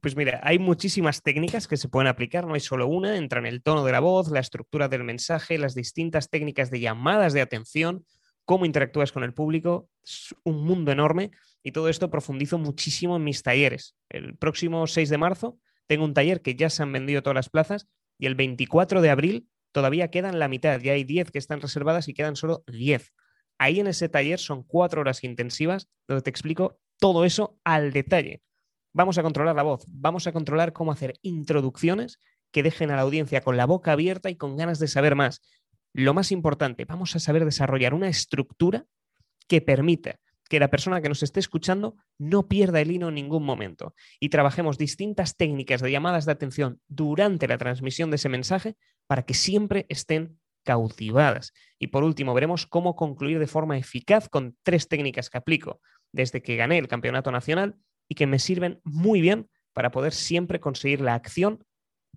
Pues mira, hay muchísimas técnicas que se pueden aplicar, no hay solo una, entra en el tono de la voz, la estructura del mensaje, las distintas técnicas de llamadas de atención, cómo interactúas con el público, es un mundo enorme y todo esto profundizo muchísimo en mis talleres. El próximo 6 de marzo tengo un taller que ya se han vendido todas las plazas y el 24 de abril todavía quedan la mitad, ya hay 10 que están reservadas y quedan solo 10. Ahí en ese taller son cuatro horas intensivas donde te explico todo eso al detalle. Vamos a controlar la voz, vamos a controlar cómo hacer introducciones que dejen a la audiencia con la boca abierta y con ganas de saber más lo más importante, vamos a saber desarrollar una estructura que permita que la persona que nos esté escuchando no pierda el hilo en ningún momento y trabajemos distintas técnicas de llamadas de atención durante la transmisión de ese mensaje para que siempre estén cautivadas. Y por último, veremos cómo concluir de forma eficaz con tres técnicas que aplico desde que gané el campeonato nacional y que me sirven muy bien para poder siempre conseguir la acción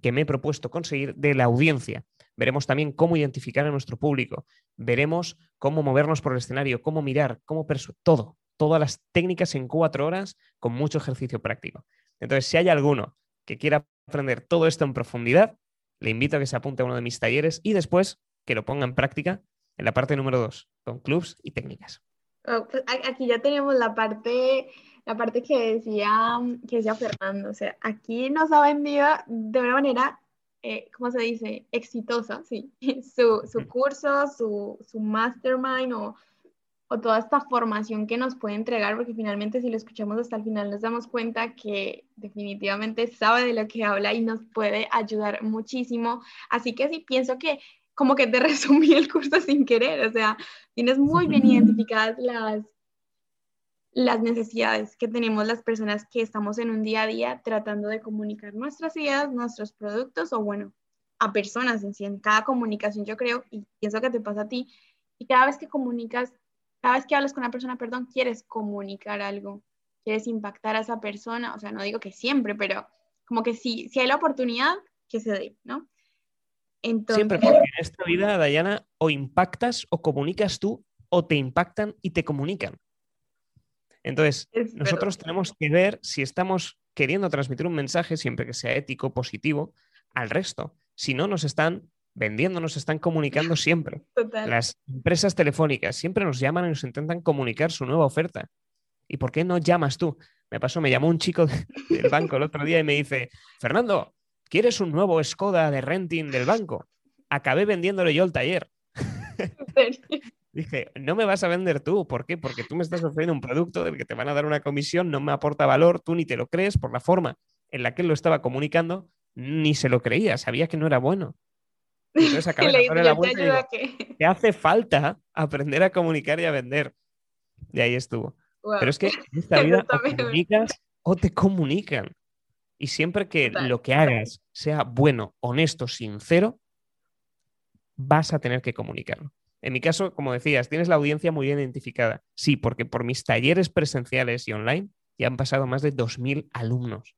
que me he propuesto conseguir de la audiencia veremos también cómo identificar a nuestro público, veremos cómo movernos por el escenario, cómo mirar, cómo todo, todas las técnicas en cuatro horas con mucho ejercicio práctico. Entonces, si hay alguno que quiera aprender todo esto en profundidad, le invito a que se apunte a uno de mis talleres y después que lo ponga en práctica en la parte número dos, con clubs y técnicas. Oh, pues, aquí ya tenemos la parte, la parte que decía, que decía Fernando. O sea, aquí nos ha vendido de una manera eh, ¿cómo se dice? Exitosa, sí, [laughs] su, curso, su, su mastermind o, o, toda esta formación que nos puede entregar, porque finalmente si lo escuchamos hasta el final nos damos cuenta que definitivamente sabe de lo que habla y nos puede ayudar muchísimo. Así que sí, pienso que como que te [laughs] resumí el curso sin querer, o sea, tienes muy bien identificadas las, las necesidades que tenemos las personas que estamos en un día a día tratando de comunicar nuestras ideas, nuestros productos o bueno, a personas en sí, en cada comunicación yo creo, y eso que te pasa a ti, y cada vez que comunicas, cada vez que hablas con una persona, perdón, quieres comunicar algo, quieres impactar a esa persona, o sea, no digo que siempre, pero como que si, si hay la oportunidad, que se dé, ¿no? Entonces... Siempre, porque en esta vida, Dayana, o impactas o comunicas tú, o te impactan y te comunican. Entonces, nosotros tenemos que ver si estamos queriendo transmitir un mensaje, siempre que sea ético, positivo, al resto. Si no, nos están vendiendo, nos están comunicando siempre. [laughs] Las empresas telefónicas siempre nos llaman y nos intentan comunicar su nueva oferta. ¿Y por qué no llamas tú? Me pasó, me llamó un chico del banco el otro día y me dice, Fernando, ¿quieres un nuevo Skoda de renting del banco? Acabé vendiéndole yo el taller. Dije, no me vas a vender tú. ¿Por qué? Porque tú me estás ofreciendo un producto del que te van a dar una comisión, no me aporta valor, tú ni te lo crees por la forma en la que él lo estaba comunicando, ni se lo creía, sabía que no era bueno. [laughs] Entonces acabé la vuelta y que... hace falta aprender a comunicar y a vender. Y ahí estuvo. Pero es que [laughs] en esta vida o comunicas o te comunican. Y siempre que lo que hagas sea bueno, honesto, sincero, vas a tener que comunicarlo. En mi caso, como decías, tienes la audiencia muy bien identificada. Sí, porque por mis talleres presenciales y online ya han pasado más de 2.000 alumnos.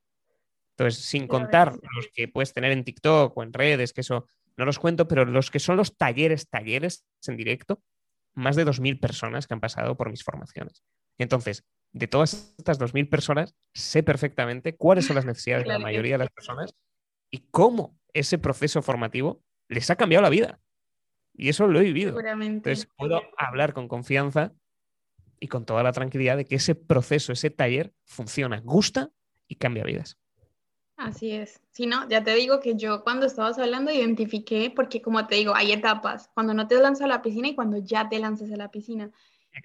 Entonces, sin contar los que puedes tener en TikTok o en redes, que eso no los cuento, pero los que son los talleres, talleres en directo, más de 2.000 personas que han pasado por mis formaciones. Entonces, de todas estas 2.000 personas, sé perfectamente cuáles son las [laughs] necesidades de la mayoría de las personas y cómo ese proceso formativo les ha cambiado la vida. Y eso lo he vivido. Entonces puedo hablar con confianza y con toda la tranquilidad de que ese proceso, ese taller funciona, gusta y cambia vidas. Así es. Si no, ya te digo que yo cuando estabas hablando identifiqué, porque como te digo, hay etapas, cuando no te lanzas a la piscina y cuando ya te lanzas a la piscina.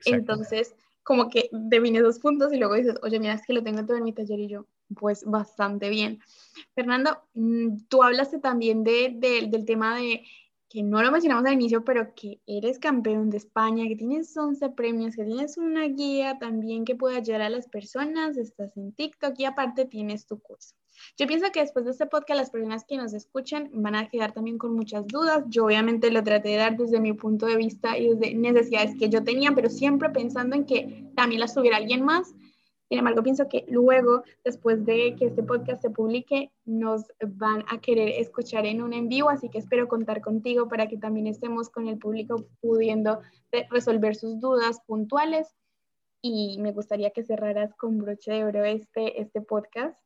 Entonces, como que defines dos puntos y luego dices, oye, mira, es que lo tengo todo en mi taller y yo, pues bastante bien. Fernando, mm, tú hablaste también de, del tema de que no lo mencionamos al inicio, pero que eres campeón de España, que tienes 11 premios, que tienes una guía también que puede ayudar a las personas, estás en TikTok y aparte tienes tu curso. Yo pienso que después de este podcast las personas que nos escuchan van a quedar también con muchas dudas. Yo obviamente lo traté de dar desde mi punto de vista y desde necesidades que yo tenía, pero siempre pensando en que también las tuviera alguien más sin embargo, pienso que luego, después de que este podcast se publique, nos van a querer escuchar en un en vivo, así que espero contar contigo para que también estemos con el público pudiendo resolver sus dudas puntuales. Y me gustaría que cerraras con broche de oro este, este podcast.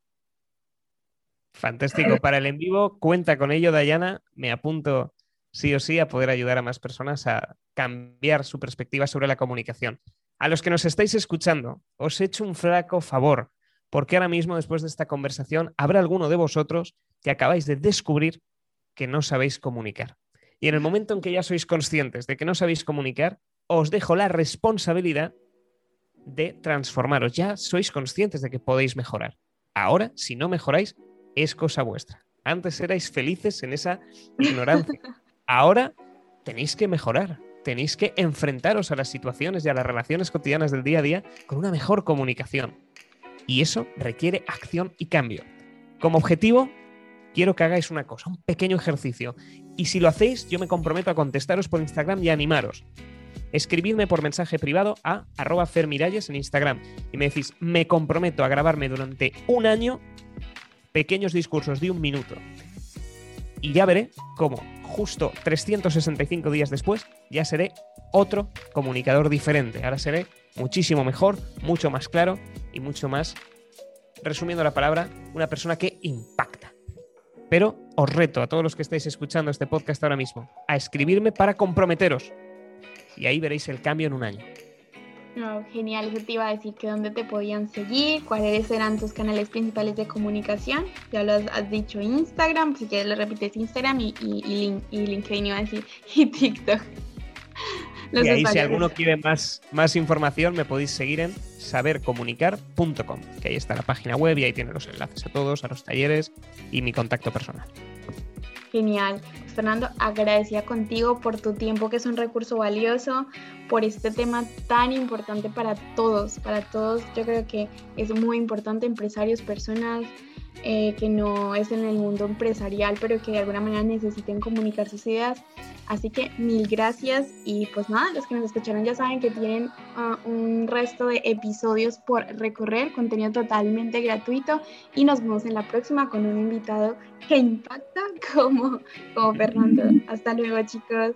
Fantástico. Para el en vivo, cuenta con ello, Dayana. Me apunto sí o sí a poder ayudar a más personas a cambiar su perspectiva sobre la comunicación. A los que nos estáis escuchando, os he hecho un flaco favor, porque ahora mismo, después de esta conversación, habrá alguno de vosotros que acabáis de descubrir que no sabéis comunicar. Y en el momento en que ya sois conscientes de que no sabéis comunicar, os dejo la responsabilidad de transformaros. Ya sois conscientes de que podéis mejorar. Ahora, si no mejoráis, es cosa vuestra. Antes erais felices en esa ignorancia. [laughs] Ahora tenéis que mejorar tenéis que enfrentaros a las situaciones y a las relaciones cotidianas del día a día con una mejor comunicación. Y eso requiere acción y cambio. Como objetivo, quiero que hagáis una cosa, un pequeño ejercicio. Y si lo hacéis, yo me comprometo a contestaros por Instagram y animaros. Escribidme por mensaje privado a arroba fermiralles en Instagram y me decís, me comprometo a grabarme durante un año pequeños discursos de un minuto. Y ya veré cómo justo 365 días después, ya seré otro comunicador diferente. Ahora seré muchísimo mejor, mucho más claro y mucho más, resumiendo la palabra, una persona que impacta. Pero os reto a todos los que estáis escuchando este podcast ahora mismo a escribirme para comprometeros. Y ahí veréis el cambio en un año. No, genial, eso te iba a decir que dónde te podían seguir, cuáles eran tus canales principales de comunicación. Ya lo has, dicho Instagram, si quieres lo repites Instagram y, y, y, LinkedIn iba a decir, [laughs] y TikTok. y ahí si alguno quiere más, más información me podéis seguir en sabercomunicar.com, que ahí está la página web y ahí tiene los enlaces a todos, a los talleres y mi contacto personal. Genial. Fernando, agradecida contigo por tu tiempo, que es un recurso valioso, por este tema tan importante para todos, para todos. Yo creo que es muy importante, empresarios, personas, eh, que no es en el mundo empresarial, pero que de alguna manera necesiten comunicar sus ideas. Así que mil gracias y pues nada, los que nos escucharon ya saben que tienen ah, un resto de episodios por recorrer, contenido totalmente gratuito y nos vemos en la próxima con un invitado que impacta como, como Fernando. [laughs] Hasta luego chicos.